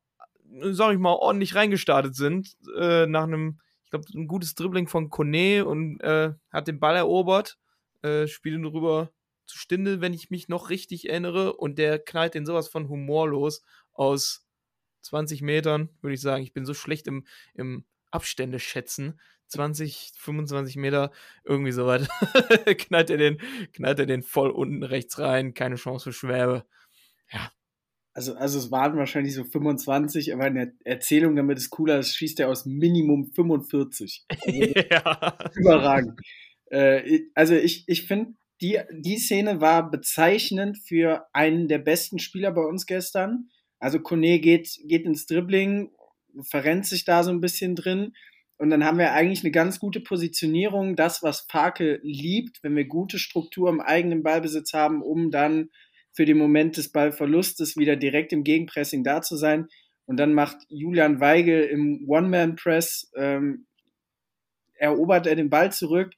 sag ich mal, ordentlich reingestartet sind. Äh, nach einem, ich glaube, ein gutes Dribbling von Kone und äh, hat den Ball erobert äh, spiele rüber zu Stindel, wenn ich mich noch richtig erinnere. Und der knallt den sowas von humorlos aus 20 Metern, würde ich sagen. Ich bin so schlecht im, im Abstände schätzen. 20, 25 Meter, irgendwie so weit. [LAUGHS] knallt, er den, knallt er den voll unten rechts rein. Keine Chance für Schwäbe. Ja. Also, also es waren wahrscheinlich so 25, aber in der Erzählung, damit es cooler ist, schießt er aus Minimum 45. Also [LAUGHS] ja. Überragend. Äh, also ich, ich finde, die, die Szene war bezeichnend für einen der besten Spieler bei uns gestern. Also Kone geht, geht ins Dribbling, verrennt sich da so ein bisschen drin. Und dann haben wir eigentlich eine ganz gute Positionierung, das, was Farke liebt, wenn wir gute Struktur im eigenen Ballbesitz haben, um dann für den Moment des Ballverlustes wieder direkt im Gegenpressing da zu sein. Und dann macht Julian Weigel im One-Man-Press, ähm, erobert er den Ball zurück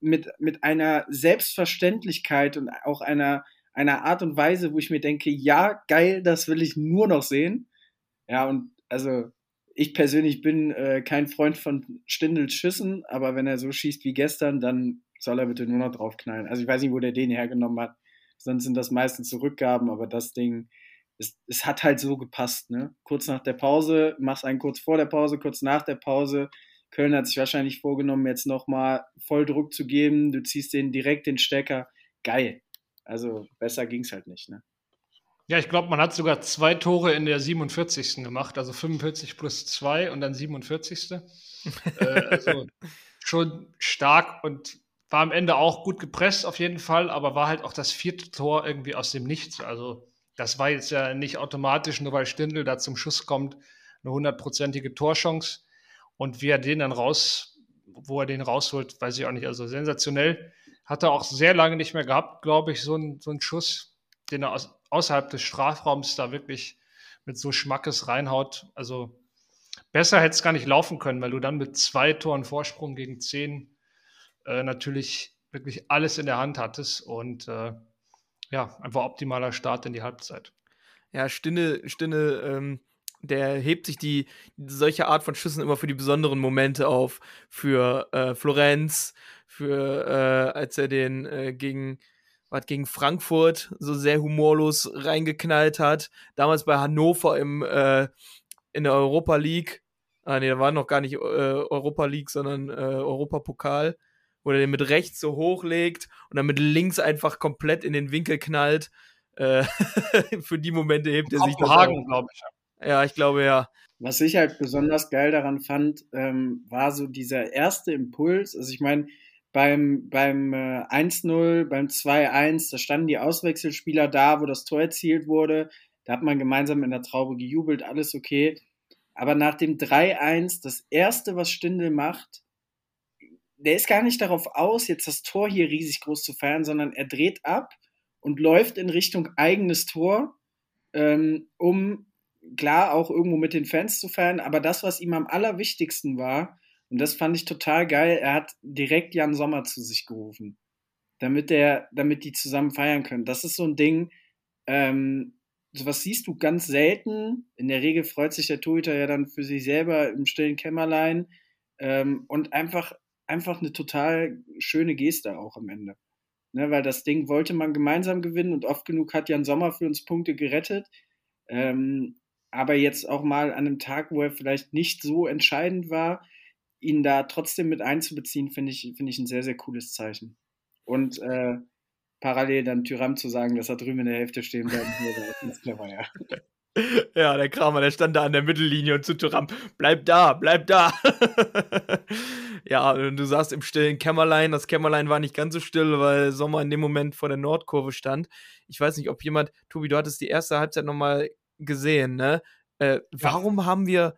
mit, mit einer Selbstverständlichkeit und auch einer, einer Art und Weise, wo ich mir denke, ja, geil, das will ich nur noch sehen. Ja, und also ich persönlich bin äh, kein Freund von Stindels Schüssen, aber wenn er so schießt wie gestern, dann soll er bitte nur noch draufknallen. Also ich weiß nicht, wo der den hergenommen hat. Sonst sind das meistens Zurückgaben, aber das Ding, es, es hat halt so gepasst. Ne? Kurz nach der Pause, machst einen kurz vor der Pause, kurz nach der Pause. Köln hat sich wahrscheinlich vorgenommen, jetzt nochmal voll Druck zu geben. Du ziehst den direkt den Stecker. Geil. Also besser ging es halt nicht. Ne? Ja, ich glaube, man hat sogar zwei Tore in der 47. gemacht, also 45 plus 2 und dann 47. äh, also schon stark und war am Ende auch gut gepresst auf jeden Fall, aber war halt auch das vierte Tor irgendwie aus dem Nichts. Also das war jetzt ja nicht automatisch, nur weil Stindl da zum Schuss kommt, eine hundertprozentige Torchance. Und wie er den dann raus, wo er den rausholt, weiß ich auch nicht. Also sensationell. Hat er auch sehr lange nicht mehr gehabt, glaube ich, so ein, so ein Schuss, den er aus, außerhalb des Strafraums da wirklich mit so Schmackes reinhaut. Also besser hätte es gar nicht laufen können, weil du dann mit zwei Toren Vorsprung gegen zehn äh, natürlich wirklich alles in der Hand hattest und äh, ja, einfach optimaler Start in die Halbzeit. Ja, Stinne, Stinne, ähm, der hebt sich die solche Art von Schüssen immer für die besonderen Momente auf. Für äh, Florenz, für äh, als er den äh, gegen was gegen Frankfurt so sehr humorlos reingeknallt hat. Damals bei Hannover im, äh, in der Europa League. Ah, nee, da war noch gar nicht äh, Europa League, sondern äh, Europapokal, wo er den mit rechts so hochlegt und dann mit links einfach komplett in den Winkel knallt. Äh, [LAUGHS] für die Momente hebt er sich das Hagen, glaube ich. Ja, ich glaube ja. Was ich halt besonders geil daran fand, ähm, war so dieser erste Impuls. Also ich meine, beim, beim äh, 1-0, beim 2-1, da standen die Auswechselspieler da, wo das Tor erzielt wurde. Da hat man gemeinsam in der Traube gejubelt, alles okay. Aber nach dem 3-1, das erste, was Stindel macht, der ist gar nicht darauf aus, jetzt das Tor hier riesig groß zu feiern, sondern er dreht ab und läuft in Richtung eigenes Tor, ähm, um klar auch irgendwo mit den Fans zu feiern. Aber das, was ihm am allerwichtigsten war, und das fand ich total geil. Er hat direkt Jan Sommer zu sich gerufen, damit der, damit die zusammen feiern können. Das ist so ein Ding. Ähm, sowas siehst du ganz selten. In der Regel freut sich der Torhüter ja dann für sich selber im stillen Kämmerlein ähm, und einfach, einfach eine total schöne Geste auch am Ende. Ne, weil das Ding wollte man gemeinsam gewinnen und oft genug hat Jan Sommer für uns Punkte gerettet. Ähm, aber jetzt auch mal an einem Tag, wo er vielleicht nicht so entscheidend war, ihn da trotzdem mit einzubeziehen, finde ich, finde ich ein sehr, sehr cooles Zeichen. Und äh, parallel dann Tyram zu sagen, dass er drüben in der Hälfte stehen würde, ist clever, ja. [LAUGHS] Ja, der Kramer, der stand da an der Mittellinie und zu Tyram, bleib da, bleib da. [LAUGHS] ja, und du saßt im stillen Kämmerlein. Das Kämmerlein war nicht ganz so still, weil Sommer in dem Moment vor der Nordkurve stand. Ich weiß nicht, ob jemand, Tobi, du hattest die erste Halbzeit nochmal gesehen, ne? Äh, warum haben wir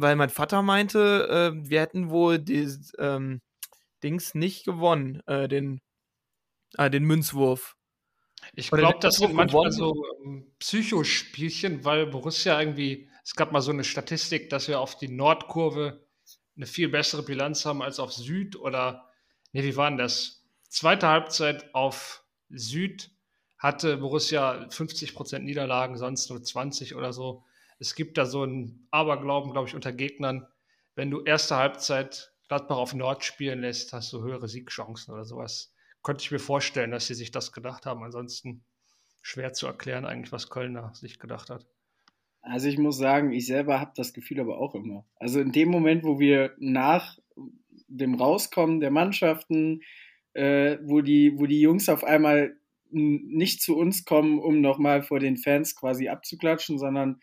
weil mein Vater meinte, äh, wir hätten wohl die ähm, Dings nicht gewonnen, äh, den, äh, den Münzwurf. Ich glaube, das sind manchmal so ähm, Psychospielchen, weil Borussia irgendwie, es gab mal so eine Statistik, dass wir auf die Nordkurve eine viel bessere Bilanz haben als auf Süd oder, nee, wie war denn das? Zweite Halbzeit auf Süd hatte Borussia 50% Niederlagen, sonst nur 20 oder so es gibt da so einen Aberglauben, glaube ich, unter Gegnern. Wenn du erste Halbzeit Gladbach auf Nord spielen lässt, hast du höhere Siegchancen oder sowas. Könnte ich mir vorstellen, dass sie sich das gedacht haben. Ansonsten schwer zu erklären, eigentlich, was Kölner sich gedacht hat. Also ich muss sagen, ich selber habe das Gefühl aber auch immer. Also in dem Moment, wo wir nach dem Rauskommen der Mannschaften, äh, wo, die, wo die Jungs auf einmal nicht zu uns kommen, um nochmal vor den Fans quasi abzuklatschen, sondern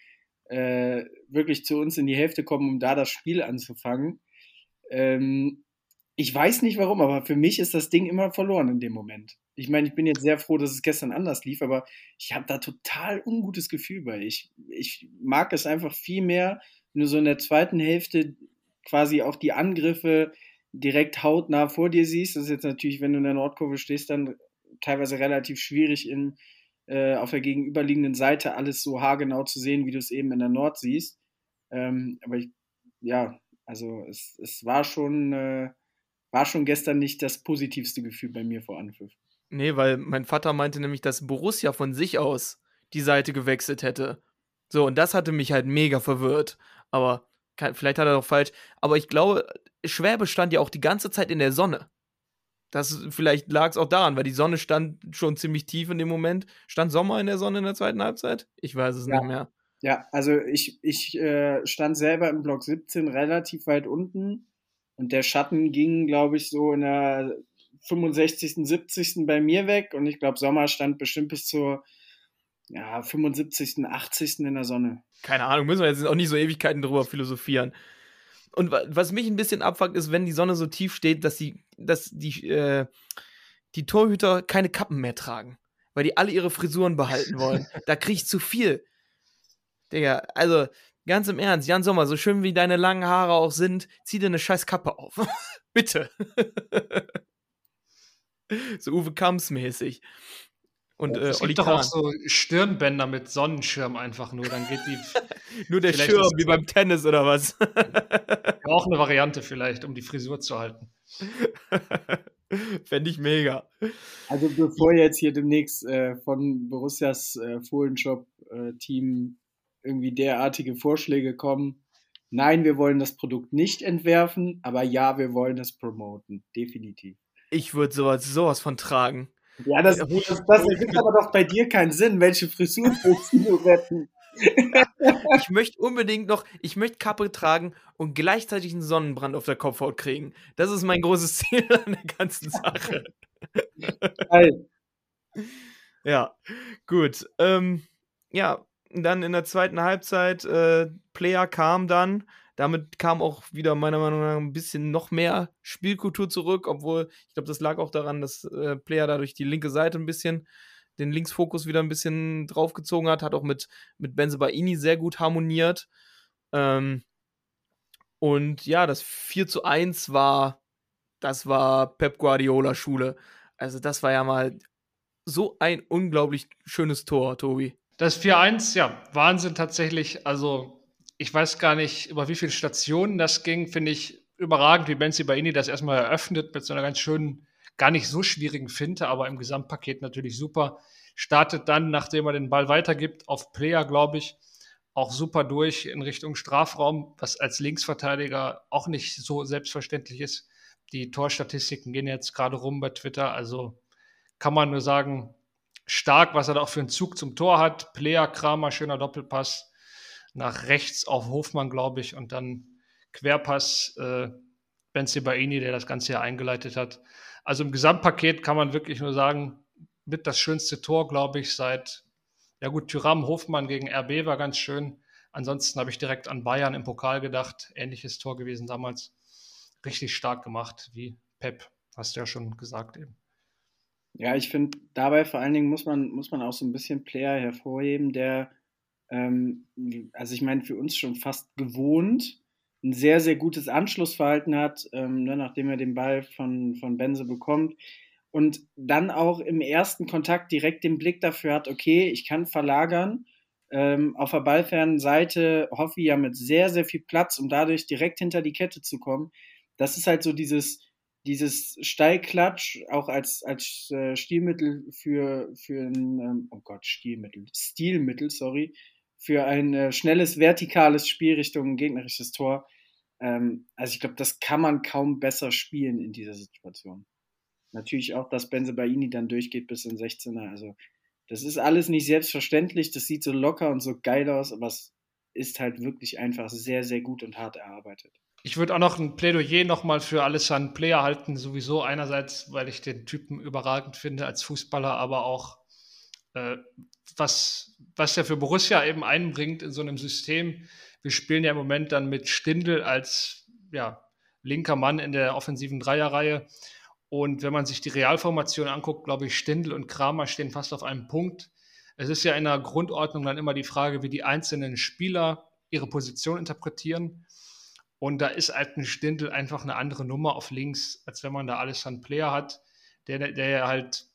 äh, wirklich zu uns in die Hälfte kommen, um da das Spiel anzufangen. Ähm, ich weiß nicht warum, aber für mich ist das Ding immer verloren in dem Moment. Ich meine, ich bin jetzt sehr froh, dass es gestern anders lief, aber ich habe da total ungutes Gefühl bei. Ich, ich mag es einfach viel mehr, nur so in der zweiten Hälfte quasi auch die Angriffe direkt hautnah vor dir siehst. Das ist jetzt natürlich, wenn du in der Nordkurve stehst, dann teilweise relativ schwierig in, äh, auf der gegenüberliegenden Seite alles so haargenau zu sehen, wie du es eben in der Nord siehst. Ähm, aber ich, ja, also es, es war schon, äh, war schon gestern nicht das positivste Gefühl bei mir vor Anpfiff. Nee, weil mein Vater meinte nämlich, dass Borussia von sich aus die Seite gewechselt hätte. So, und das hatte mich halt mega verwirrt. Aber vielleicht hat er doch falsch. Aber ich glaube, Schwäbe stand ja auch die ganze Zeit in der Sonne. Das vielleicht lag es auch daran, weil die Sonne stand schon ziemlich tief in dem Moment. Stand Sommer in der Sonne in der zweiten Halbzeit? Ich weiß es Ja. nicht mehr. Ja, also ich, ich äh, stand selber im Block 17 relativ weit unten und der Schatten ging, glaube ich, so in der 65., 70. bei mir weg und ich glaube, Sommer stand bestimmt bis zur ja, 75., 80. in der Sonne. Keine Ahnung, müssen wir jetzt auch nicht so Ewigkeiten drüber philosophieren. Und wa- was mich ein bisschen abfuckt, ist, wenn die Sonne so tief steht, dass die, dass die, äh, die Torhüter keine Kappen mehr tragen. Weil die alle ihre Frisuren behalten wollen. [LAUGHS] da krieg ich zu viel. Digga, also ganz im Ernst, Jan Sommer, so schön wie deine langen Haare auch sind, zieh dir eine scheiß Kappe auf. [LAUGHS] Bitte. [LAUGHS] so Uwe Kamps mäßig. Und äh, es gibt doch auch so Stirnbänder mit Sonnenschirm einfach nur. Dann geht die [LAUGHS] Nur der Schirm, wie beim Tennis oder was? auch eine Variante vielleicht, um die Frisur zu halten. [LAUGHS] Fände ich mega. Also bevor jetzt hier demnächst äh, von Borussias äh, Fohlenshop-Team irgendwie derartige Vorschläge kommen, nein, wir wollen das Produkt nicht entwerfen, aber ja, wir wollen es promoten, definitiv. Ich Ich würde sowas, sowas von tragen. Ja, das, das, das ergibt aber doch bei dir keinen Sinn. Welche Frisur willst du retten? [LAUGHS] Ich möchte unbedingt noch, ich möchte Kappe tragen und gleichzeitig einen Sonnenbrand auf der Kopfhaut kriegen. Das ist mein großes [LAUGHS] Ziel an der ganzen Sache. Geil. [LAUGHS] Ja, gut. Ähm, ja, dann in der zweiten Halbzeit, äh, Player kam dann. Damit kam auch wieder meiner Meinung nach ein bisschen noch mehr Spielkultur zurück, obwohl ich glaube, das lag auch daran, dass äh, Player dadurch die linke Seite ein bisschen, den Linksfokus wieder ein bisschen draufgezogen hat, hat auch mit, mit Benzebaini sehr gut harmoniert. Ähm, und ja, das 4 zu 1 war, das war Pep Guardiola Schule. Also das war ja mal so ein unglaublich schönes Tor, Tobi. Das 4-1, ja, Wahnsinn tatsächlich. Also, ich weiß gar nicht, über wie viele Stationen das ging. Finde ich überragend, wie Benzi Baini das erstmal eröffnet mit so einer ganz schönen, gar nicht so schwierigen Finte, aber im Gesamtpaket natürlich super. Startet dann, nachdem er den Ball weitergibt, auf Player, glaube ich, auch super durch in Richtung Strafraum, was als Linksverteidiger auch nicht so selbstverständlich ist. Die Torstatistiken gehen jetzt gerade rum bei Twitter, also kann man nur sagen, stark, was er da auch für einen Zug zum Tor hat. Player, Kramer, schöner Doppelpass nach rechts auf Hofmann, glaube ich, und dann Querpass äh, Benzibaini, der das Ganze ja eingeleitet hat. Also im Gesamtpaket kann man wirklich nur sagen, mit das schönste Tor, glaube ich, seit, ja gut, Tyram Hofmann gegen RB war ganz schön. Ansonsten habe ich direkt an Bayern im Pokal gedacht. Ähnliches Tor gewesen damals. Richtig stark gemacht, wie Pep, hast du ja schon gesagt eben. Ja, ich finde, dabei vor allen Dingen muss man, muss man auch so ein bisschen Player hervorheben, der, ähm, also ich meine, für uns schon fast gewohnt, ein sehr, sehr gutes Anschlussverhalten hat, ähm, ne, nachdem er den Ball von, von Benze bekommt. Und dann auch im ersten Kontakt direkt den Blick dafür hat, okay, ich kann verlagern. Ähm, auf der ballfernen Seite Hoffi ja mit sehr, sehr viel Platz, um dadurch direkt hinter die Kette zu kommen. Das ist halt so dieses, dieses Steilklatsch auch als, als äh, Stilmittel für, für ein, ähm, oh Gott, Stilmittel, Stilmittel, sorry, für ein äh, schnelles, vertikales Spiel Richtung gegnerisches Tor. Ähm, also ich glaube, das kann man kaum besser spielen in dieser Situation. Natürlich auch, dass Benzebaini dann durchgeht bis in 16er. Also das ist alles nicht selbstverständlich. Das sieht so locker und so geil aus, aber es ist halt wirklich einfach sehr, sehr gut und hart erarbeitet. Ich würde auch noch ein Plädoyer nochmal für Alessandro Player halten, sowieso einerseits, weil ich den Typen überragend finde als Fußballer, aber auch äh, was, was er für Borussia eben einbringt in so einem System. Wir spielen ja im Moment dann mit Stindl als ja, linker Mann in der offensiven Dreierreihe. Und wenn man sich die Realformation anguckt, glaube ich, Stindl und Kramer stehen fast auf einem Punkt. Es ist ja in der Grundordnung dann immer die Frage, wie die einzelnen Spieler ihre Position interpretieren. Und da ist halt ein Stindl einfach eine andere Nummer auf links, als wenn man da alles an Player hat, der, der halt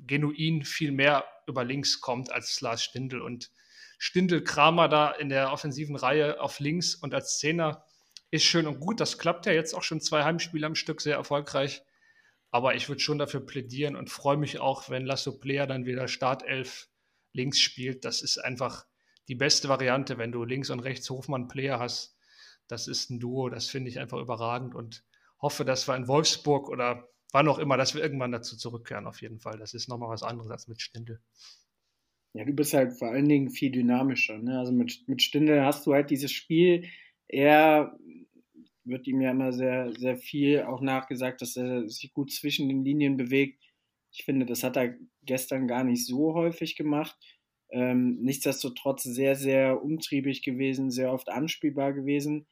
genuin viel mehr über links kommt als Lars Stindl und Stindl Kramer da in der offensiven Reihe auf links und als Zehner ist schön und gut. Das klappt ja jetzt auch schon zwei Heimspiele am Stück sehr erfolgreich. Aber ich würde schon dafür plädieren und freue mich auch, wenn Lasso Player dann wieder Startelf links spielt. Das ist einfach die beste Variante, wenn du links und rechts Hofmann Player hast. Das ist ein Duo, das finde ich einfach überragend und hoffe, dass wir in Wolfsburg oder wann auch immer, dass wir irgendwann dazu zurückkehren, auf jeden Fall. Das ist nochmal was anderes als mit Stindel. Ja, du bist halt vor allen Dingen viel dynamischer. Ne? Also mit, mit Stindel hast du halt dieses Spiel, er wird ihm ja immer sehr, sehr viel auch nachgesagt, dass er sich gut zwischen den Linien bewegt. Ich finde, das hat er gestern gar nicht so häufig gemacht. Ähm, nichtsdestotrotz sehr, sehr umtriebig gewesen, sehr oft anspielbar gewesen.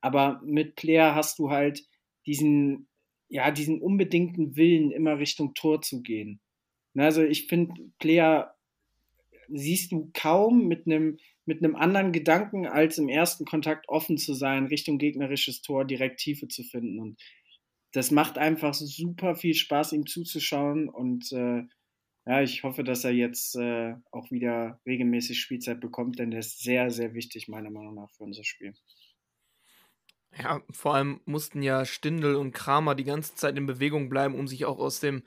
Aber mit Player hast du halt diesen, ja, diesen unbedingten Willen, immer Richtung Tor zu gehen. Also ich finde, Player siehst du kaum mit einem mit einem anderen Gedanken, als im ersten Kontakt offen zu sein, Richtung gegnerisches Tor direkt Tiefe zu finden. Und das macht einfach super viel Spaß, ihm zuzuschauen. Und äh, ja, ich hoffe, dass er jetzt äh, auch wieder regelmäßig Spielzeit bekommt, denn der ist sehr, sehr wichtig, meiner Meinung nach, für unser Spiel. Ja, vor allem mussten ja Stindl und Kramer die ganze Zeit in Bewegung bleiben, um sich auch aus dem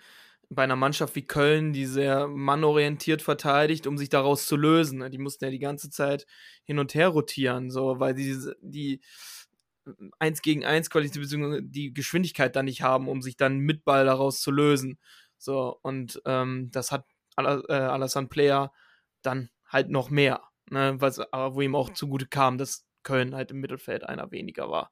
bei einer Mannschaft wie Köln, die sehr mannorientiert verteidigt, um sich daraus zu lösen. Ne? Die mussten ja die ganze Zeit hin und her rotieren, so, weil die, die 1 gegen 1 Qualität bzw. die Geschwindigkeit da nicht haben, um sich dann mit Ball daraus zu lösen. So, und ähm, das hat äh, Alassane Player dann halt noch mehr, ne, was, aber wo ihm auch zugute kam, dass Köln halt im Mittelfeld einer weniger war.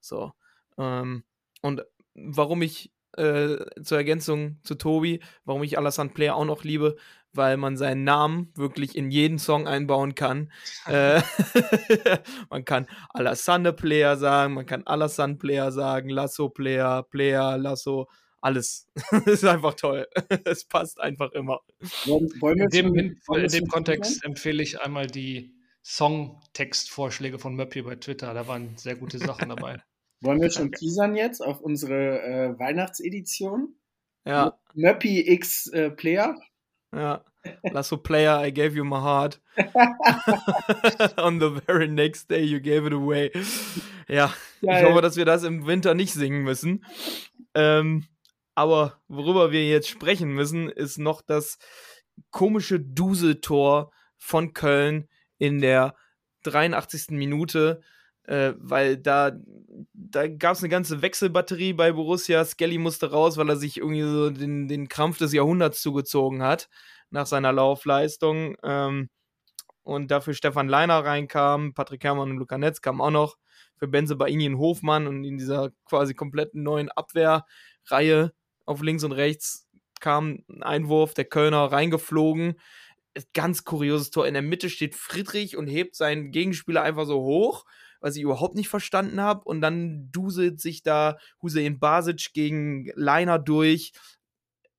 So. Ähm, und warum ich äh, zur Ergänzung zu Tobi, warum ich Alassane Player auch noch liebe, weil man seinen Namen wirklich in jeden Song einbauen kann. äh, [LAUGHS] man kann Alassane Player sagen, man kann Alassane Player sagen, Lasso Player, Player, Lasso, alles. [LAUGHS] ist einfach toll. [LAUGHS] es passt einfach immer. in dem, in, in dem Kontext empfehle ich einmal die Songtextvorschläge von Möppi bei Twitter. Da waren sehr gute Sachen dabei. [LAUGHS] Wollen wir schon teasern jetzt auf unsere äh, Weihnachtsedition? Ja. Möppi X äh, Player. Ja. Lasso Player, I gave you my heart. [LAUGHS] On the very next day you gave it away. Ja, Geil. ich hoffe, dass wir das im Winter nicht singen müssen. Ähm, aber worüber wir jetzt sprechen müssen, ist noch das komische Duseltor von Köln in der 83. Minute äh, weil da, da gab es eine ganze Wechselbatterie bei Borussia. Skelly musste raus, weil er sich irgendwie so den, den Krampf des Jahrhunderts zugezogen hat nach seiner Laufleistung. Ähm, und dafür Stefan Leiner reinkam, Patrick Herrmann und Luca Netz kamen auch noch für Benze Baini und Hofmann und in dieser quasi kompletten neuen Abwehrreihe auf links und rechts kam ein Einwurf, der Kölner reingeflogen. Ganz kurioses Tor. In der Mitte steht Friedrich und hebt seinen Gegenspieler einfach so hoch was ich überhaupt nicht verstanden habe. Und dann duselt sich da Hussein Basic gegen Leiner durch.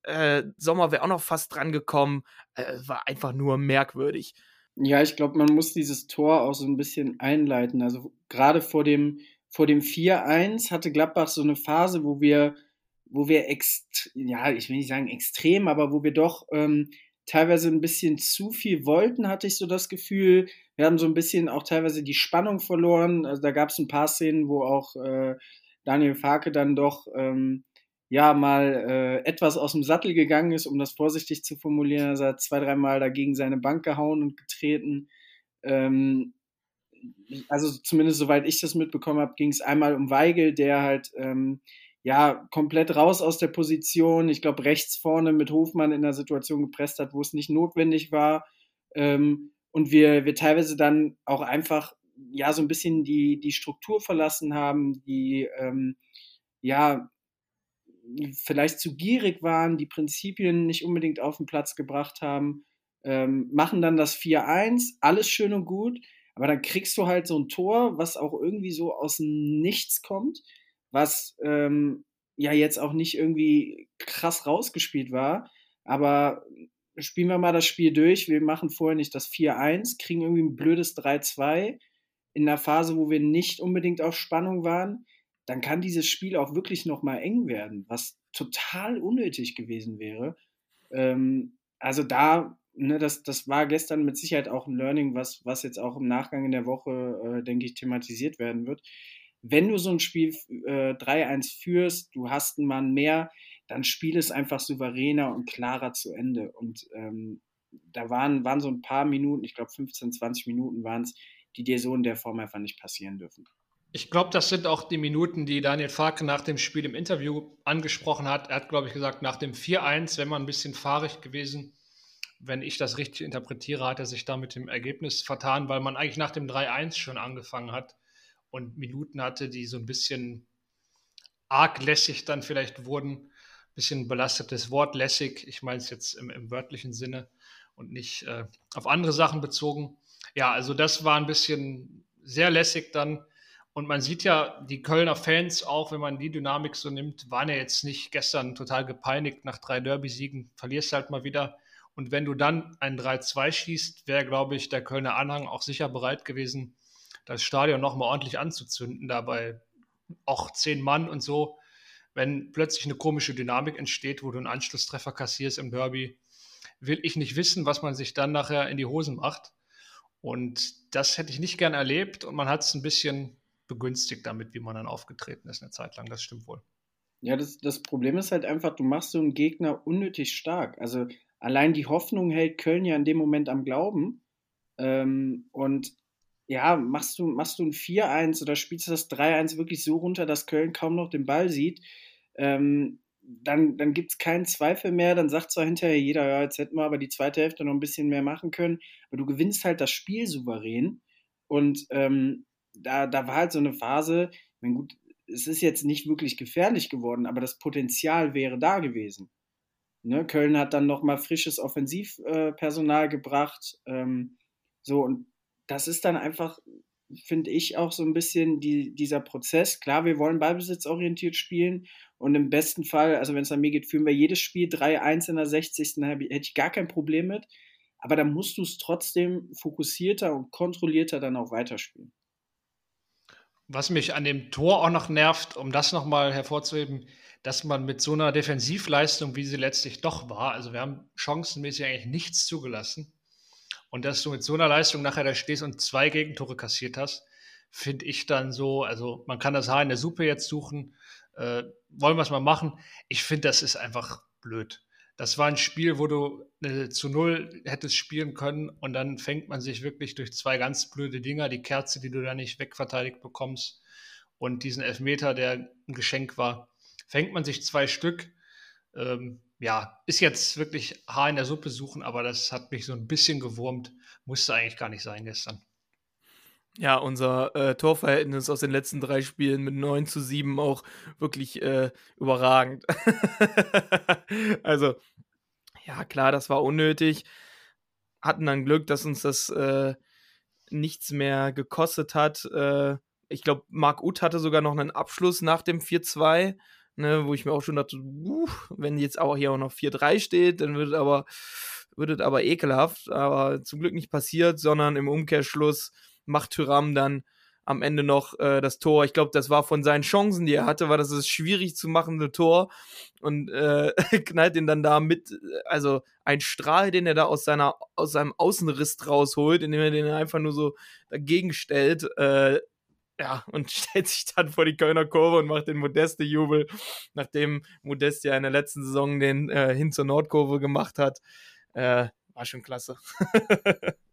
Äh, Sommer wäre auch noch fast dran gekommen. Äh, war einfach nur merkwürdig. Ja, ich glaube, man muss dieses Tor auch so ein bisschen einleiten. Also gerade vor dem, vor dem 4-1 hatte Gladbach so eine Phase, wo wir, wo wir ext ja, ich will nicht sagen extrem, aber wo wir doch ähm, teilweise ein bisschen zu viel wollten, hatte ich so das Gefühl. Wir haben so ein bisschen auch teilweise die Spannung verloren. Also da gab es ein paar Szenen, wo auch äh, Daniel Farke dann doch ähm, ja mal äh, etwas aus dem Sattel gegangen ist, um das vorsichtig zu formulieren. Er hat zwei, dreimal dagegen seine Bank gehauen und getreten. Ähm, also zumindest soweit ich das mitbekommen habe, ging es einmal um Weigel, der halt ähm, ja, komplett raus aus der Position. Ich glaube, rechts vorne mit Hofmann in der Situation gepresst hat, wo es nicht notwendig war. Ähm, und wir, wir teilweise dann auch einfach, ja, so ein bisschen die, die Struktur verlassen haben, die, ähm, ja, vielleicht zu gierig waren, die Prinzipien nicht unbedingt auf den Platz gebracht haben, ähm, machen dann das 4-1, alles schön und gut, aber dann kriegst du halt so ein Tor, was auch irgendwie so aus dem Nichts kommt was ähm, ja jetzt auch nicht irgendwie krass rausgespielt war. Aber spielen wir mal das Spiel durch. Wir machen vorher nicht das 4-1, kriegen irgendwie ein blödes 3-2 in einer Phase, wo wir nicht unbedingt auf Spannung waren. Dann kann dieses Spiel auch wirklich nochmal eng werden, was total unnötig gewesen wäre. Ähm, also da ne, das, das war gestern mit Sicherheit auch ein Learning, was, was jetzt auch im Nachgang in der Woche, äh, denke ich, thematisiert werden wird. Wenn du so ein Spiel äh, 3-1 führst, du hast einen Mann mehr, dann spiel es einfach souveräner und klarer zu Ende. Und ähm, da waren, waren so ein paar Minuten, ich glaube 15, 20 Minuten waren es, die dir so in der Form einfach nicht passieren dürfen. Ich glaube, das sind auch die Minuten, die Daniel Farke nach dem Spiel im Interview angesprochen hat. Er hat, glaube ich, gesagt, nach dem 4-1 wäre man ein bisschen fahrig gewesen. Wenn ich das richtig interpretiere, hat er sich da mit dem Ergebnis vertan, weil man eigentlich nach dem 3-1 schon angefangen hat und Minuten hatte, die so ein bisschen arg lässig dann vielleicht wurden. Ein bisschen belastetes Wort, lässig. Ich meine es jetzt im, im, wörtlichen Sinne und nicht äh, auf andere Sachen bezogen. Ja, also das war ein bisschen sehr lässig dann und man sieht ja, die Kölner Fans, auch wenn man die Dynamik so nimmt, waren ja jetzt nicht gestern total gepeinigt nach drei Derby-Siegen, verlierst halt mal wieder. Und wenn du dann ein 3-2 schießt, wäre, glaube ich, der Kölner Anhang auch sicher bereit gewesen, das Stadion nochmal ordentlich anzuzünden, dabei auch zehn Mann und so. Wenn plötzlich eine komische Dynamik entsteht, wo du einen Anschlusstreffer kassierst im Derby, will ich nicht wissen, was man sich dann nachher in die Hosen macht. Und das hätte ich nicht gern erlebt und man hat es ein bisschen begünstigt damit, wie man dann aufgetreten ist eine Zeit lang. Das stimmt wohl. Ja, das, das Problem ist halt einfach, du machst so einen Gegner unnötig stark. Also allein die Hoffnung hält Köln ja in dem Moment am Glauben. Ähm, und ja, machst du, machst du ein 4-1 oder spielst du das 3-1 wirklich so runter, dass Köln kaum noch den Ball sieht, ähm, dann, dann gibt es keinen Zweifel mehr. Dann sagt zwar hinterher jeder, ja, jetzt hätten wir aber die zweite Hälfte noch ein bisschen mehr machen können, aber du gewinnst halt das Spiel souverän. Und ähm, da, da war halt so eine Phase, ich meine, gut, es ist jetzt nicht wirklich gefährlich geworden, aber das Potenzial wäre da gewesen. Ne? Köln hat dann nochmal frisches Offensivpersonal äh, gebracht. Ähm, so, und das ist dann einfach, finde ich, auch so ein bisschen die, dieser Prozess. Klar, wir wollen ballbesitzorientiert spielen und im besten Fall, also wenn es an mir geht, führen wir jedes Spiel 3-1 in der 60. hätte ich gar kein Problem mit. Aber dann musst du es trotzdem fokussierter und kontrollierter dann auch weiterspielen. Was mich an dem Tor auch noch nervt, um das nochmal hervorzuheben, dass man mit so einer Defensivleistung, wie sie letztlich doch war, also wir haben chancenmäßig eigentlich nichts zugelassen. Und dass du mit so einer Leistung nachher da stehst und zwei Gegentore kassiert hast, finde ich dann so, also man kann das Haar in der Suppe jetzt suchen, äh, wollen wir es mal machen. Ich finde, das ist einfach blöd. Das war ein Spiel, wo du äh, zu Null hättest spielen können und dann fängt man sich wirklich durch zwei ganz blöde Dinger, die Kerze, die du da nicht wegverteidigt bekommst und diesen Elfmeter, der ein Geschenk war, fängt man sich zwei Stück. Ähm, ja, ist jetzt wirklich Haar in der Suppe suchen, aber das hat mich so ein bisschen gewurmt. Musste eigentlich gar nicht sein gestern. Ja, unser äh, Torverhältnis aus den letzten drei Spielen mit 9 zu 7 auch wirklich äh, überragend. [LAUGHS] also, ja, klar, das war unnötig. Hatten dann Glück, dass uns das äh, nichts mehr gekostet hat. Äh, ich glaube, Marc Uth hatte sogar noch einen Abschluss nach dem 4-2, ne, wo ich mir auch schon dachte, uh, wenn jetzt auch hier auch noch 4-3 steht, dann wird es aber, wird aber ekelhaft. Aber zum Glück nicht passiert, sondern im Umkehrschluss macht Tyram dann am Ende noch äh, das Tor. Ich glaube, das war von seinen Chancen, die er hatte, war das das schwierig zu machende Tor und äh, [LAUGHS] knallt ihn dann da mit, also ein Strahl, den er da aus seiner aus seinem Außenriss rausholt, indem er den einfach nur so dagegen stellt. Äh, ja, und [LAUGHS] stellt sich dann vor die Kölner Kurve und macht den Modeste-Jubel, nachdem Modeste ja in der letzten Saison den äh, hin zur Nordkurve gemacht hat. Äh, war schon klasse. [LAUGHS]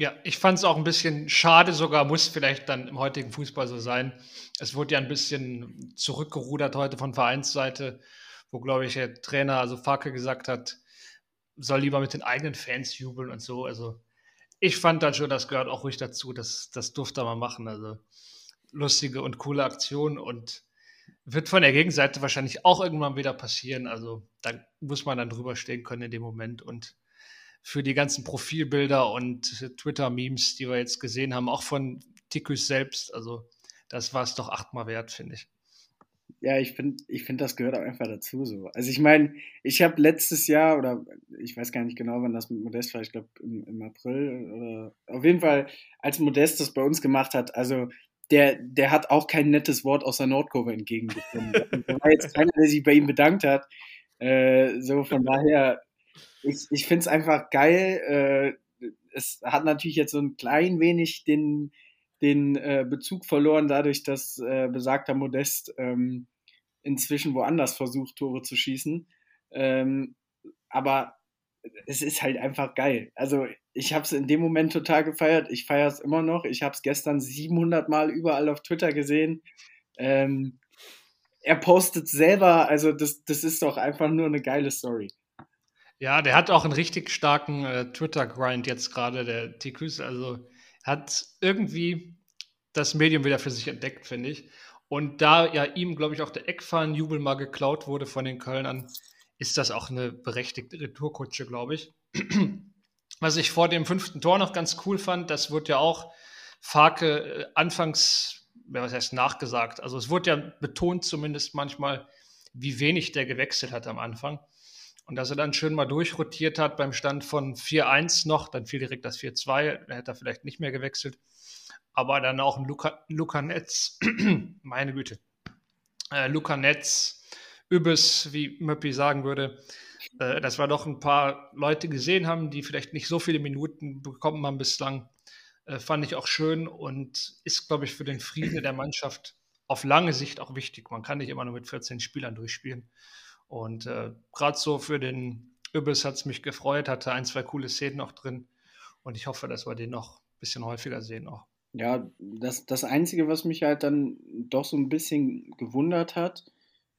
Ja, ich fand es auch ein bisschen schade, sogar muss vielleicht dann im heutigen Fußball so sein. Es wurde ja ein bisschen zurückgerudert heute von Vereinsseite, wo, glaube ich, der Trainer, also Farke, gesagt hat, soll lieber mit den eigenen Fans jubeln und so. Also ich fand dann schon, das gehört auch ruhig dazu, das, das durfte man machen. Also lustige und coole Aktion und wird von der Gegenseite wahrscheinlich auch irgendwann wieder passieren. Also da muss man dann drüber stehen können in dem Moment und für die ganzen Profilbilder und Twitter-Memes, die wir jetzt gesehen haben, auch von Tikus selbst. Also das war es doch achtmal wert, finde ich. Ja, ich finde, ich finde, das gehört auch einfach dazu so. Also ich meine, ich habe letztes Jahr oder ich weiß gar nicht genau, wann das mit Modest war, ich glaube im, im, April oder auf jeden Fall, als Modest das bei uns gemacht hat, also der, der hat auch kein nettes Wort aus der Nordkurve entgegengekommen. [LAUGHS] da war jetzt keiner, der sich bei ihm bedankt hat. Äh, so von daher, ich, ich finde es einfach geil. Äh, es hat natürlich jetzt so ein klein wenig den, den äh, Bezug verloren, dadurch, dass äh, besagter Modest ähm, inzwischen woanders versucht, Tore zu schießen. Ähm, aber es ist halt einfach geil. Also ich habe es in dem Moment total gefeiert. Ich feiere es immer noch. Ich habe es gestern 700 Mal überall auf Twitter gesehen. Ähm, er postet selber, also das, das ist doch einfach nur eine geile Story. Ja, der hat auch einen richtig starken äh, Twitter-Grind jetzt gerade, der TQs. Also hat irgendwie das Medium wieder für sich entdeckt, finde ich. Und da ja ihm, glaube ich, auch der Eckfahren-Jubel mal geklaut wurde von den Kölnern, ist das auch eine berechtigte Retourkutsche, glaube ich. Was ich vor dem fünften Tor noch ganz cool fand, das wird ja auch Farke äh, anfangs, was heißt nachgesagt. Also es wurde ja betont zumindest manchmal, wie wenig der gewechselt hat am Anfang. Und dass er dann schön mal durchrotiert hat beim Stand von 4-1 noch, dann fiel direkt das 4-2, dann hätte er vielleicht nicht mehr gewechselt. Aber dann auch ein Luca, Luca Netz, [CLEARS THROAT] meine Güte, äh, Luca Netz, Übes, wie Möppi sagen würde, äh, dass wir doch ein paar Leute gesehen haben, die vielleicht nicht so viele Minuten bekommen haben bislang, äh, fand ich auch schön und ist, glaube ich, für den Frieden der Mannschaft auf lange Sicht auch wichtig. Man kann nicht immer nur mit 14 Spielern durchspielen. Und äh, gerade so für den Übes hat es mich gefreut, hatte ein, zwei coole Szenen noch drin. Und ich hoffe, dass wir den noch ein bisschen häufiger sehen auch. Ja, das, das Einzige, was mich halt dann doch so ein bisschen gewundert hat,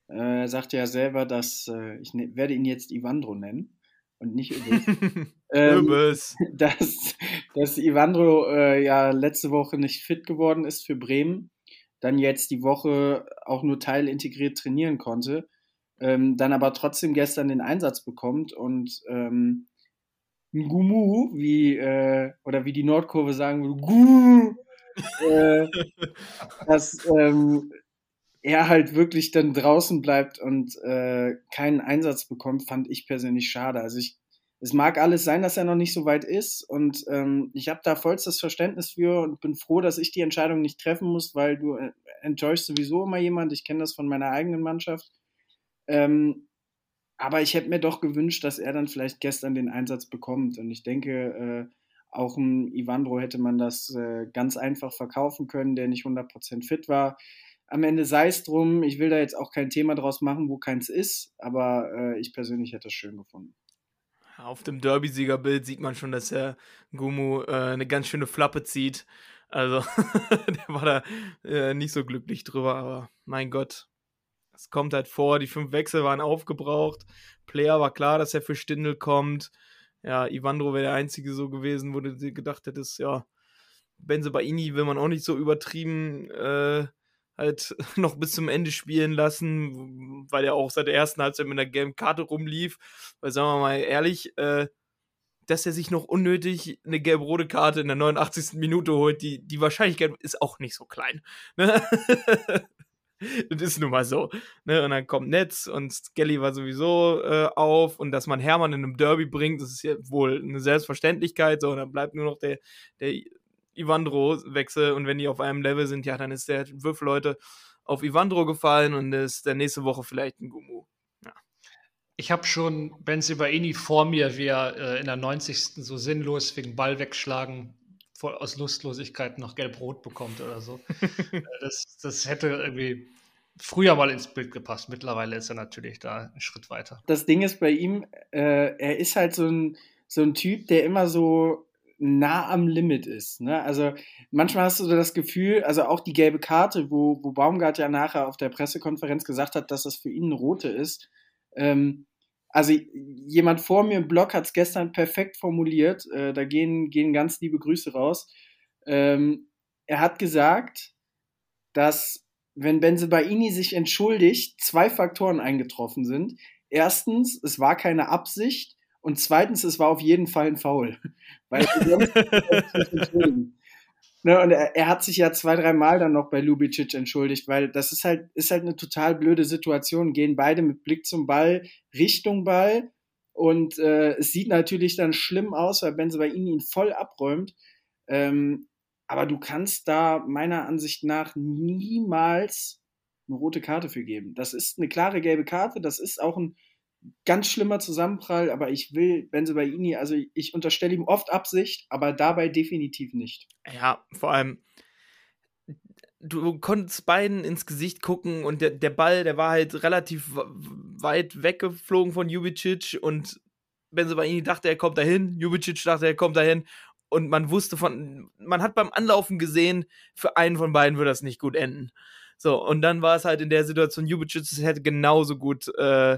äh, er sagte ja selber, dass äh, ich ne, werde ihn jetzt Ivandro nennen und nicht Übes. [LAUGHS] ähm, [LAUGHS] dass, dass Ivandro äh, ja letzte Woche nicht fit geworden ist für Bremen, dann jetzt die Woche auch nur teilintegriert trainieren konnte, ähm, dann aber trotzdem gestern den Einsatz bekommt und ähm, Gumu, wie, äh, oder wie die Nordkurve sagen würde, Gumu, äh, [LAUGHS] dass ähm, er halt wirklich dann draußen bleibt und äh, keinen Einsatz bekommt, fand ich persönlich schade. Also ich, es mag alles sein, dass er noch nicht so weit ist und ähm, ich habe da vollstes Verständnis für und bin froh, dass ich die Entscheidung nicht treffen muss, weil du äh, enttäuschst sowieso immer jemand. Ich kenne das von meiner eigenen Mannschaft. Ähm, aber ich hätte mir doch gewünscht, dass er dann vielleicht gestern den Einsatz bekommt. Und ich denke, äh, auch ein Ivandro hätte man das äh, ganz einfach verkaufen können, der nicht 100% fit war. Am Ende sei es drum. Ich will da jetzt auch kein Thema draus machen, wo keins ist. Aber äh, ich persönlich hätte es schön gefunden. Auf dem Derby-Siegerbild sieht man schon, dass der Gumu äh, eine ganz schöne Flappe zieht. Also, [LAUGHS] der war da äh, nicht so glücklich drüber, aber mein Gott, es kommt halt vor, die fünf Wechsel waren aufgebraucht. Player war klar, dass er für Stindel kommt. Ja, Ivandro wäre der Einzige so gewesen, wo du dir gedacht hättest, ja, Benze Baini will man auch nicht so übertrieben äh, halt [LAUGHS] noch bis zum Ende spielen lassen, weil er auch seit der ersten Halbzeit mit einer gelben Karte rumlief. Weil, sagen wir mal ehrlich, äh, dass er sich noch unnötig eine gelb-rote Karte in der 89. Minute holt, die, die Wahrscheinlichkeit ist auch nicht so klein. [LAUGHS] [LAUGHS] Das ist nun mal so. Ne? Und dann kommt Netz und Skelly war sowieso äh, auf und dass man Hermann in einem Derby bringt, das ist ja wohl eine Selbstverständlichkeit. So, und dann bleibt nur noch der, der Ivandro-Wechsel und wenn die auf einem Level sind, ja, dann ist der Würfel heute auf Ivandro gefallen und ist der nächste Woche vielleicht ein Gumu. Ich habe schon Benzibaini vor mir, wie er äh, in der 90. so sinnlos wegen Ball wegschlagen voll aus Lustlosigkeit noch gelb-rot bekommt oder so. [LAUGHS] Äh, das, das hätte irgendwie früher mal ins Bild gepasst. Mittlerweile ist er natürlich da einen Schritt weiter. Das Ding ist bei ihm, äh, er ist halt so ein, so ein Typ, der immer so nah am Limit ist. Ne? Also manchmal hast du das Gefühl, also auch die gelbe Karte, wo, wo Baumgart ja nachher auf der Pressekonferenz gesagt hat, dass das für ihn eine rote ist. Ähm, also jemand vor mir im Blog hat es gestern perfekt formuliert. Äh, da gehen, gehen ganz liebe Grüße raus. Ähm, er hat gesagt, dass wenn Benzebaini sich entschuldigt, zwei Faktoren eingetroffen sind. Erstens, es war keine Absicht und zweitens, es war auf jeden Fall ein Foul. [LAUGHS] Weil Ne, und er, er, hat sich ja zwei, drei Mal dann noch bei Lubicic entschuldigt, weil das ist halt, ist halt eine total blöde Situation. Gehen beide mit Blick zum Ball, Richtung Ball. Und äh, es sieht natürlich dann schlimm aus, weil Benzebaini ihn voll abräumt. Ähm, aber du kannst da meiner Ansicht nach niemals eine rote Karte für geben. Das ist eine klare gelbe Karte. Das ist auch ein, ganz schlimmer Zusammenprall, aber ich will Benzobaini, also ich unterstelle ihm oft Absicht, aber dabei definitiv nicht. Ja, vor allem, du konntest beiden ins Gesicht gucken und der, der Ball, der war halt relativ weit weggeflogen von Jubicic und Benzobaini dachte, er kommt dahin, Jubicic dachte, er kommt dahin und man wusste von, man hat beim Anlaufen gesehen, für einen von beiden würde das nicht gut enden. So, und dann war es halt in der Situation, Jubicic hätte genauso gut äh,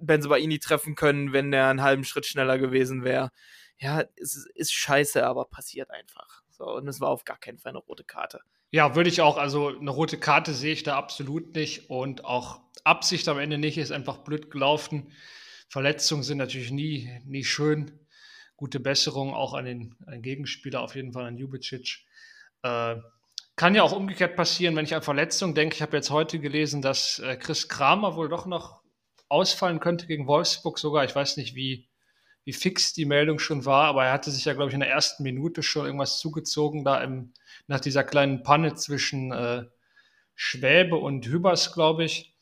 Benzobaini treffen können, wenn der einen halben Schritt schneller gewesen wäre. Ja, es ist scheiße, aber passiert einfach. So, und es war auf gar keinen Fall eine rote Karte. Ja, würde ich auch. Also eine rote Karte sehe ich da absolut nicht. Und auch Absicht am Ende nicht, ist einfach blöd gelaufen. Verletzungen sind natürlich nie, nie schön. Gute Besserung auch an den, an den Gegenspieler, auf jeden Fall an Jubicic. Äh, kann ja auch umgekehrt passieren, wenn ich an Verletzungen denke. Ich habe jetzt heute gelesen, dass äh, Chris Kramer wohl doch noch ausfallen könnte gegen Wolfsburg sogar. Ich weiß nicht, wie, wie fix die Meldung schon war, aber er hatte sich ja, glaube ich, in der ersten Minute schon irgendwas zugezogen, da im, nach dieser kleinen Panne zwischen äh, Schwäbe und Hübers, glaube ich.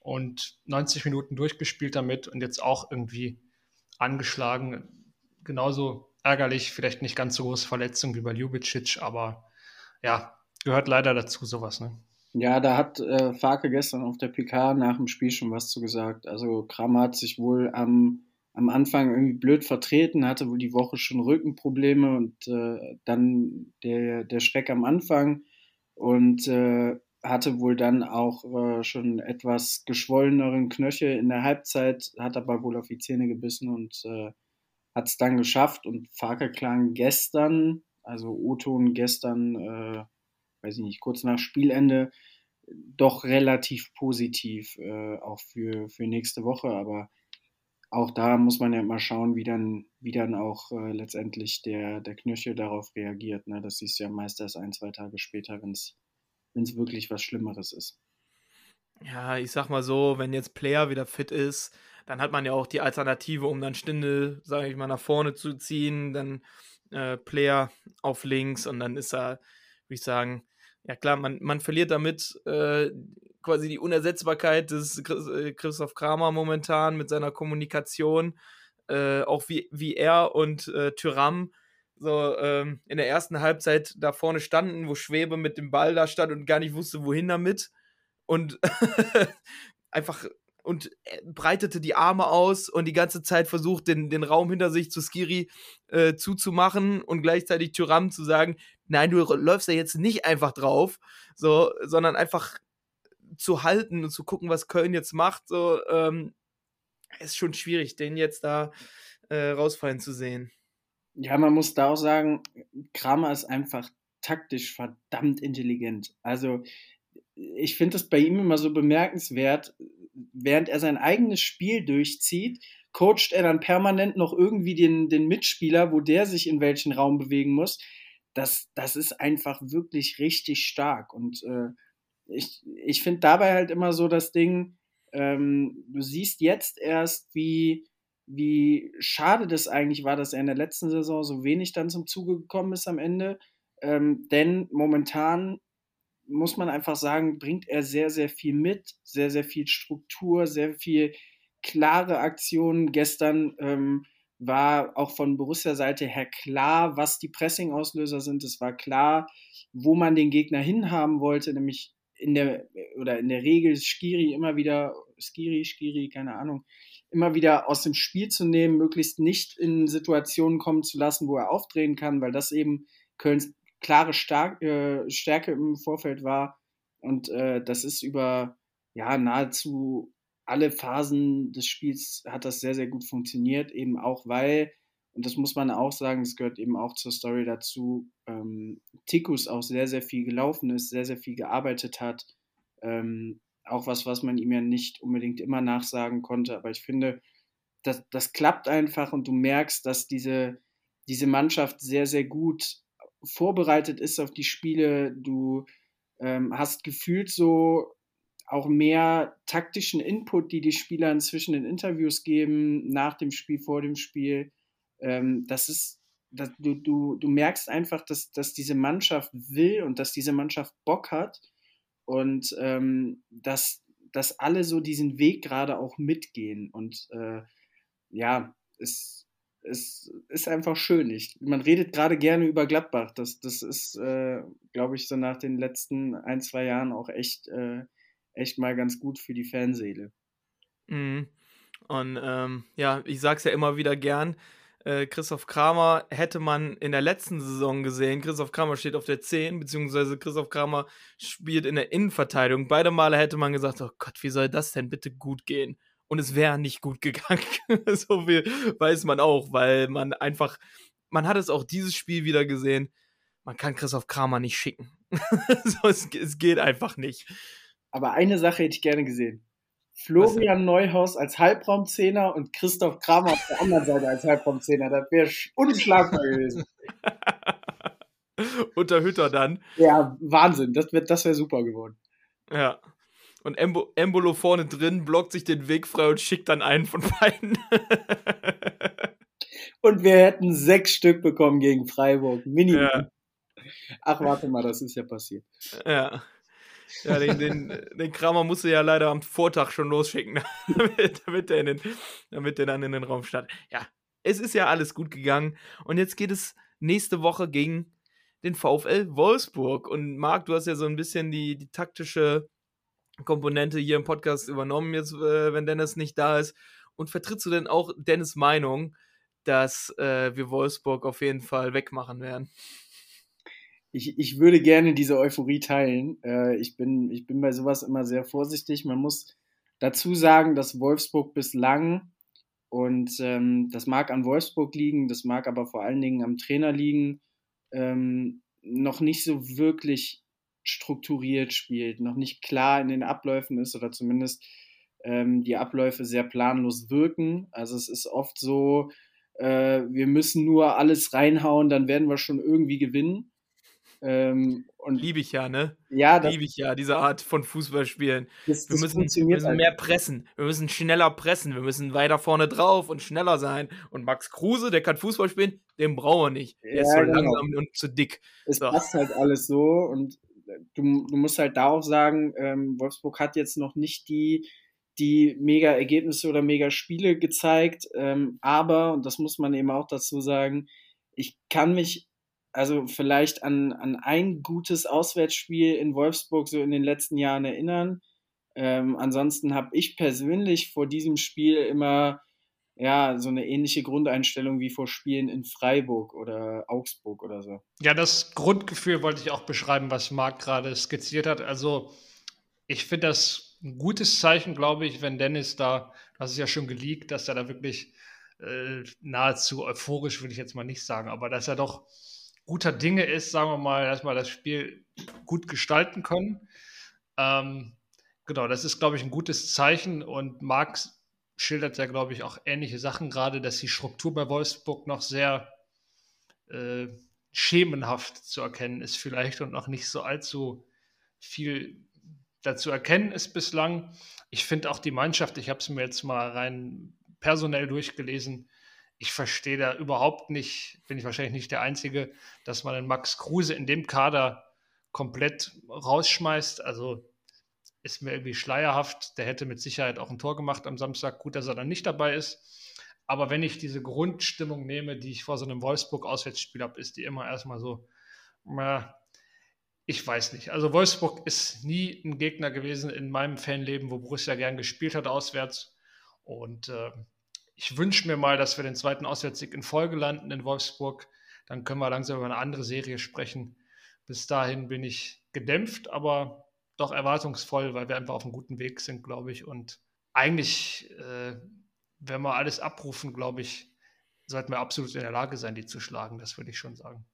Und 90 Minuten durchgespielt damit und jetzt auch irgendwie angeschlagen. Genauso ärgerlich, vielleicht nicht ganz so große Verletzung wie bei Ljubicic, aber ja, gehört leider dazu, sowas. Ne? Ja, da hat äh, Farke gestern auf der PK nach dem Spiel schon was zu gesagt. Also Kramer hat sich wohl am, am Anfang irgendwie blöd vertreten, hatte wohl die Woche schon Rückenprobleme und äh, dann der, der Schreck am Anfang und äh, hatte wohl dann auch äh, schon etwas geschwolleneren Knöchel in der Halbzeit, hat aber wohl auf die Zähne gebissen und äh, hat es dann geschafft. Und Farke klang gestern, also O-Ton gestern, äh, weiß ich nicht, kurz nach Spielende doch relativ positiv, äh, auch für, für nächste Woche. Aber auch da muss man ja mal schauen, wie dann, wie dann auch äh, letztendlich der, der Knöchel darauf reagiert. Ne? Das siehst du ja meist erst ein, zwei Tage später, wenn es wirklich was Schlimmeres ist. Ja, ich sag mal so, wenn jetzt Player wieder fit ist, dann hat man ja auch die Alternative, um dann Stindel, sage ich mal, nach vorne zu ziehen, dann äh, Player auf links und dann ist er, würde ich sagen, ja klar, man, man verliert damit äh, quasi die Unersetzbarkeit des äh, Christoph Kramer momentan mit seiner Kommunikation, äh, auch wie, wie er und äh, Tyram so ähm, in der ersten Halbzeit da vorne standen, wo Schwebe mit dem Ball da stand und gar nicht wusste, wohin damit. Und [LAUGHS] einfach und breitete die Arme aus und die ganze Zeit versucht, den, den Raum hinter sich zu Skiri äh, zuzumachen und gleichzeitig Tyram zu sagen, nein, du läufst ja jetzt nicht einfach drauf, so, sondern einfach zu halten und zu gucken, was Köln jetzt macht, so, ähm, ist schon schwierig, den jetzt da äh, rausfallen zu sehen. Ja, man muss da auch sagen, Kramer ist einfach taktisch verdammt intelligent. Also, ich finde es bei ihm immer so bemerkenswert, während er sein eigenes Spiel durchzieht, coacht er dann permanent noch irgendwie den, den Mitspieler, wo der sich in welchen Raum bewegen muss das, das ist einfach wirklich richtig stark. Und äh, ich, ich finde dabei halt immer so das Ding, ähm, du siehst jetzt erst, wie, wie schade das eigentlich war, dass er in der letzten Saison so wenig dann zum Zuge gekommen ist am Ende. Ähm, denn momentan muss man einfach sagen, bringt er sehr, sehr viel mit, sehr, sehr viel Struktur, sehr viel klare Aktionen. Gestern ähm, war auch von Borussia-Seite her klar, was die Pressing-Auslöser sind. Es war klar, wo man den Gegner hinhaben wollte, nämlich in der oder in der Regel Skiri immer wieder, Skiri, Skiri, keine Ahnung, immer wieder aus dem Spiel zu nehmen, möglichst nicht in Situationen kommen zu lassen, wo er aufdrehen kann, weil das eben Kölns klare Star äh, Stärke im Vorfeld war. Und äh, das ist über ja nahezu alle Phasen des Spiels hat das sehr, sehr gut funktioniert, eben auch weil, und das muss man auch sagen, das gehört eben auch zur Story dazu, ähm, Tikus auch sehr, sehr viel gelaufen ist, sehr, sehr viel gearbeitet hat. Ähm, auch was, was man ihm ja nicht unbedingt immer nachsagen konnte, aber ich finde, das, das klappt einfach und du merkst, dass diese, diese Mannschaft sehr, sehr gut vorbereitet ist auf die Spiele. Du ähm, hast gefühlt so auch mehr taktischen Input, die die Spieler inzwischen in Interviews geben, nach dem Spiel, vor dem Spiel. Ähm, das ist, das, du, du, du merkst einfach, dass, dass diese Mannschaft will und dass diese Mannschaft Bock hat und ähm, dass, dass alle so diesen Weg gerade auch mitgehen. Und äh, ja, es, es ist einfach schön. Ich, man redet gerade gerne über Gladbach. Das, das ist, äh, glaube ich, so nach den letzten ein, zwei Jahren auch echt, äh, echt mal ganz gut für die Fanseele. Mhm. Und ähm, ja, ich sage es ja immer wieder gern, äh, Christoph Kramer hätte man in der letzten Saison gesehen. Christoph Kramer steht auf der 10, beziehungsweise Christoph Kramer spielt in der Innenverteidigung. Beide Male hätte man gesagt, oh Gott, wie soll das denn bitte gut gehen? Und es wäre nicht gut gegangen. [LAUGHS] so viel weiß man auch, weil man einfach, man hat es auch dieses Spiel wieder gesehen, man kann Christoph Kramer nicht schicken. [LAUGHS] so, es, es geht einfach nicht. Aber eine Sache hätte ich gerne gesehen. Florian Neuhaus als Halbraumzehner und Christoph Kramer auf der anderen Seite als Halbraumzehner. Das wäre unschlagbar gewesen. [LAUGHS] Unter Hütter dann. Ja, Wahnsinn. Das wäre das wär super geworden. Ja. Und Embo Embolo vorne drin blockt sich den Weg frei und schickt dann einen von beiden. [LAUGHS] und wir hätten sechs Stück bekommen gegen Freiburg. Minimum. Ja. Ach, warte mal, das ist ja passiert. Ja. Ja, den, den, den Kramer musste ja leider am Vortag schon losschicken, [LAUGHS] damit, damit, der in den, damit der dann in den Raum stand. Ja, es ist ja alles gut gegangen. Und jetzt geht es nächste Woche gegen den VfL Wolfsburg. Und Marc, du hast ja so ein bisschen die, die taktische Komponente hier im Podcast übernommen, jetzt, äh, wenn Dennis nicht da ist. Und vertrittst du denn auch Dennis Meinung, dass äh, wir Wolfsburg auf jeden Fall wegmachen werden? ich, ich würde gerne diese Euphorie teilen. Äh, ich, bin, ich bin bei sowas immer sehr vorsichtig. Man muss dazu sagen, dass Wolfsburg bislang, und ähm, das mag an Wolfsburg liegen, das mag aber vor allen Dingen am Trainer liegen, ähm, noch nicht so wirklich strukturiert spielt, noch nicht klar in den Abläufen ist oder zumindest ähm, die Abläufe sehr planlos wirken. Also es ist oft so, äh, wir müssen nur alles reinhauen, dann werden wir schon irgendwie gewinnen. Ähm, und Liebe ich ja, ne? Ja, Liebe ich ja, diese Art von Fußballspielen. Das, das wir müssen, wir müssen mehr pressen. Wir müssen schneller pressen. Wir müssen weiter vorne drauf und schneller sein. Und Max Kruse, der kann Fußball spielen, den brauchen wir nicht. Der ja, ist so genau. langsam und zu dick. Es so. passt halt alles so. Und du, du musst halt da auch sagen, ähm, Wolfsburg hat jetzt noch nicht die, die mega Ergebnisse oder mega Spiele gezeigt. Ähm, aber, und das muss man eben auch dazu sagen, ich kann mich also vielleicht an, an ein gutes Auswärtsspiel in Wolfsburg so in den letzten Jahren erinnern. Ähm, ansonsten habe ich persönlich vor diesem Spiel immer ja so eine ähnliche Grundeinstellung wie vor Spielen in Freiburg oder Augsburg oder so. Ja, das Grundgefühl wollte ich auch beschreiben, was Marc gerade skizziert hat. Also ich finde das ein gutes Zeichen, glaube ich, wenn Dennis da, das ist ja schon geleakt, dass er da wirklich äh, nahezu euphorisch, würde ich jetzt mal nicht sagen, aber dass er doch guter Dinge ist, sagen wir mal, dass wir das Spiel gut gestalten können. Ähm, genau, das ist, glaube ich, ein gutes Zeichen und Marx schildert ja, glaube ich, auch ähnliche Sachen, gerade, dass die Struktur bei Wolfsburg noch sehr äh, schemenhaft zu erkennen ist, vielleicht und noch nicht so allzu viel dazu erkennen ist bislang. Ich finde auch die Mannschaft, ich habe es mir jetzt mal rein personell durchgelesen, ich verstehe da überhaupt nicht, bin ich wahrscheinlich nicht der Einzige, dass man den Max Kruse in dem Kader komplett rausschmeißt. Also ist mir irgendwie schleierhaft. Der hätte mit Sicherheit auch ein Tor gemacht am Samstag. Gut, dass er dann nicht dabei ist. Aber wenn ich diese Grundstimmung nehme, die ich vor so einem Wolfsburg-Auswärtsspiel habe, ist die immer erstmal so, na, ich weiß nicht. Also Wolfsburg ist nie ein Gegner gewesen in meinem Fanleben, wo Borussia gern gespielt hat auswärts. Und äh, ich wünsche mir mal, dass wir den zweiten Auswärtssieg in Folge landen in Wolfsburg. Dann können wir langsam über eine andere Serie sprechen. Bis dahin bin ich gedämpft, aber doch erwartungsvoll, weil wir einfach auf einem guten Weg sind, glaube ich. Und eigentlich, äh, wenn wir alles abrufen, glaube ich, sollten wir absolut in der Lage sein, die zu schlagen. Das würde ich schon sagen.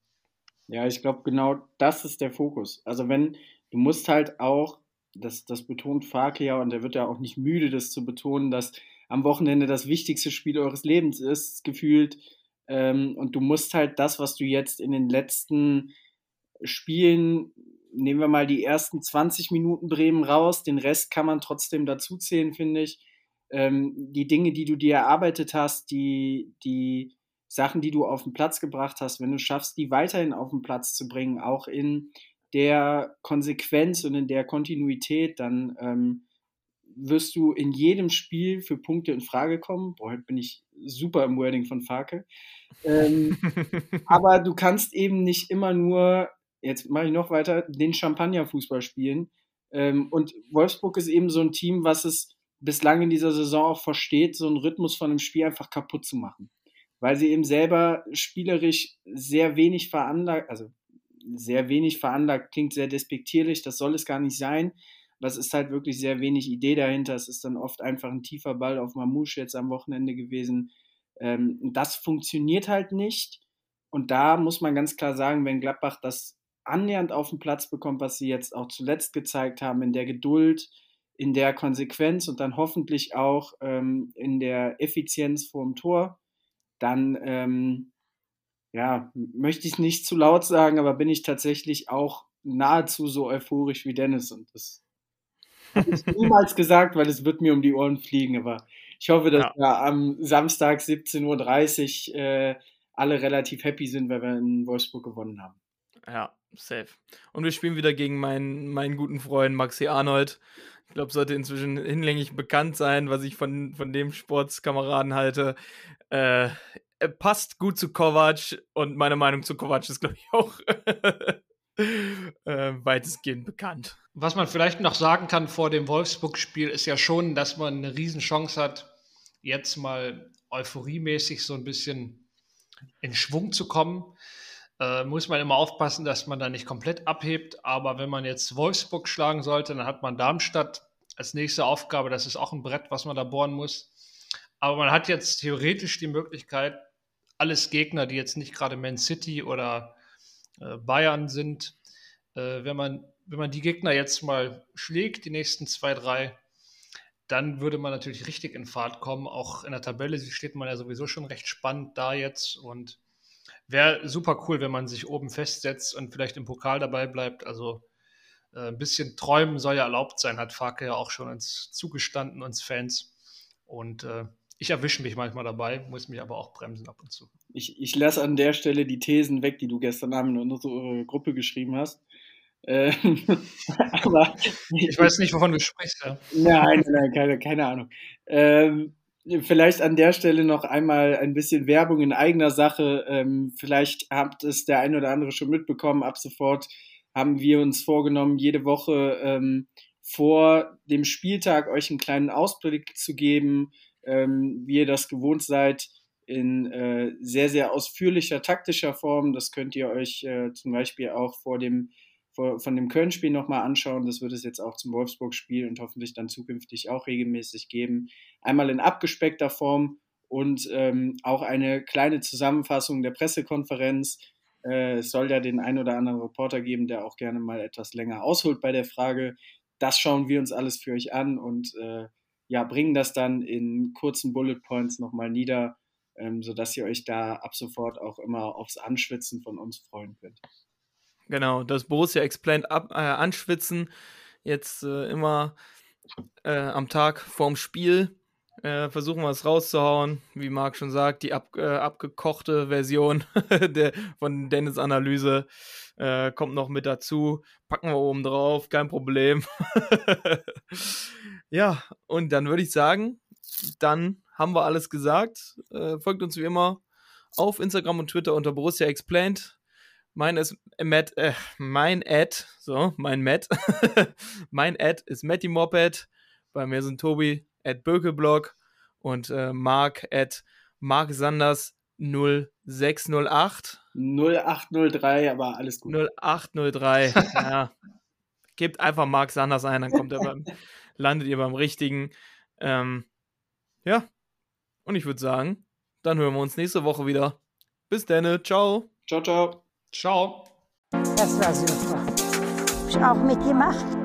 Ja, ich glaube, genau das ist der Fokus. Also wenn, du musst halt auch, das, das betont Farke ja, und er wird ja auch nicht müde, das zu betonen, dass am Wochenende das wichtigste Spiel eures Lebens ist, gefühlt. Ähm, und du musst halt das, was du jetzt in den letzten Spielen, nehmen wir mal die ersten 20 Minuten Bremen raus, den Rest kann man trotzdem dazuzählen, finde ich. Ähm, die Dinge, die du dir erarbeitet hast, die, die Sachen, die du auf den Platz gebracht hast, wenn du schaffst, die weiterhin auf den Platz zu bringen, auch in der Konsequenz und in der Kontinuität, dann ähm, wirst du in jedem Spiel für Punkte in Frage kommen. Boah, heute bin ich super im Wording von Farke. Ähm, [LAUGHS] aber du kannst eben nicht immer nur, jetzt mache ich noch weiter, den Champagner-Fußball spielen. Ähm, und Wolfsburg ist eben so ein Team, was es bislang in dieser Saison auch versteht, so einen Rhythmus von einem Spiel einfach kaputt zu machen. Weil sie eben selber spielerisch sehr wenig veranlagt, also sehr wenig veranlagt, klingt sehr despektierlich, das soll es gar nicht sein. Das ist halt wirklich sehr wenig Idee dahinter. Es ist dann oft einfach ein tiefer Ball auf Mamouche jetzt am Wochenende gewesen. Ähm, das funktioniert halt nicht. Und da muss man ganz klar sagen, wenn Gladbach das annähernd auf den Platz bekommt, was sie jetzt auch zuletzt gezeigt haben, in der Geduld, in der Konsequenz und dann hoffentlich auch ähm, in der Effizienz vorm Tor, dann ähm, ja, möchte ich nicht zu laut sagen, aber bin ich tatsächlich auch nahezu so euphorisch wie Dennis und das habe ich niemals gesagt, weil es wird mir um die Ohren fliegen, aber ich hoffe, dass ja. wir am Samstag 17.30 Uhr äh, alle relativ happy sind, weil wir in Wolfsburg gewonnen haben. Ja, safe. Und wir spielen wieder gegen meinen, meinen guten Freund Maxi Arnold. Ich glaube, sollte inzwischen hinlänglich bekannt sein, was ich von, von dem Sportskameraden halte. Äh, er passt gut zu Kovac und meine Meinung zu Kovac ist, glaube ich, auch [LAUGHS] äh, weitestgehend bekannt. Was man vielleicht noch sagen kann vor dem Wolfsburg-Spiel ist ja schon, dass man eine Riesenchance hat, jetzt mal euphoriemäßig so ein bisschen in Schwung zu kommen. Äh, muss man immer aufpassen, dass man da nicht komplett abhebt. Aber wenn man jetzt Wolfsburg schlagen sollte, dann hat man Darmstadt als nächste Aufgabe. Das ist auch ein Brett, was man da bohren muss. Aber man hat jetzt theoretisch die Möglichkeit, alles Gegner, die jetzt nicht gerade Man City oder äh, Bayern sind, äh, wenn, man, wenn man die Gegner jetzt mal schlägt, die nächsten zwei, drei, dann würde man natürlich richtig in Fahrt kommen. Auch in der Tabelle steht man ja sowieso schon recht spannend da jetzt und wäre super cool, wenn man sich oben festsetzt und vielleicht im Pokal dabei bleibt. Also äh, ein bisschen träumen soll ja erlaubt sein, hat Farke ja auch schon uns zugestanden, uns Fans. Und äh, ich erwische mich manchmal dabei, muss mich aber auch bremsen ab und zu. Ich, ich lasse an der Stelle die Thesen weg, die du gestern Abend in unsere Gruppe geschrieben hast. Ähm, [LAUGHS] aber ich weiß nicht, wovon du sprichst. Ja. Nein, nein, keine, keine Ahnung. Ähm, Vielleicht an der Stelle noch einmal ein bisschen Werbung in eigener Sache. Ähm, vielleicht habt es der ein oder andere schon mitbekommen. Ab sofort haben wir uns vorgenommen, jede Woche ähm, vor dem Spieltag euch einen kleinen Ausblick zu geben, ähm, wie ihr das gewohnt seid, in äh, sehr, sehr ausführlicher taktischer Form. Das könnt ihr euch äh, zum Beispiel auch vor dem von dem Köln-Spiel nochmal anschauen. Das wird es jetzt auch zum Wolfsburg-Spiel und hoffentlich dann zukünftig auch regelmäßig geben. Einmal in abgespeckter Form und ähm, auch eine kleine Zusammenfassung der Pressekonferenz. Äh, es soll ja den einen oder anderen Reporter geben, der auch gerne mal etwas länger ausholt bei der Frage. Das schauen wir uns alles für euch an und äh, ja, bringen das dann in kurzen Bullet Points nochmal nieder, ähm, sodass ihr euch da ab sofort auch immer aufs Anschwitzen von uns freuen könnt. Genau, das Borussia Explained ab, äh, anschwitzen. Jetzt äh, immer äh, am Tag vorm Spiel. Äh, versuchen wir es rauszuhauen. Wie Marc schon sagt, die ab, äh, abgekochte Version [LAUGHS] der, von Dennis Analyse äh, kommt noch mit dazu. Packen wir oben drauf, kein Problem. [LAUGHS] ja, und dann würde ich sagen, dann haben wir alles gesagt. folgt uns wie immer auf Instagram und Twitter unter Borussia Explained. Mein ist Matt, äh, mein Ad, so, mein Matt. [LAUGHS] mein Ad ist Matty Moped. Bei mir sind Tobi at Bökelblog und äh, Mark at Mark Sanders 0608. 0803, aber alles gut. 0803, [LAUGHS] ja. Gebt einfach Mark Sanders ein, dann kommt er beim, [LAUGHS] landet ihr beim richtigen. Ähm, ja, und ich würde sagen, dann hören wir uns nächste Woche wieder. Bis dann, ciao. Ciao, ciao. Ciao. Das war super. Hab ich auch mitgemacht.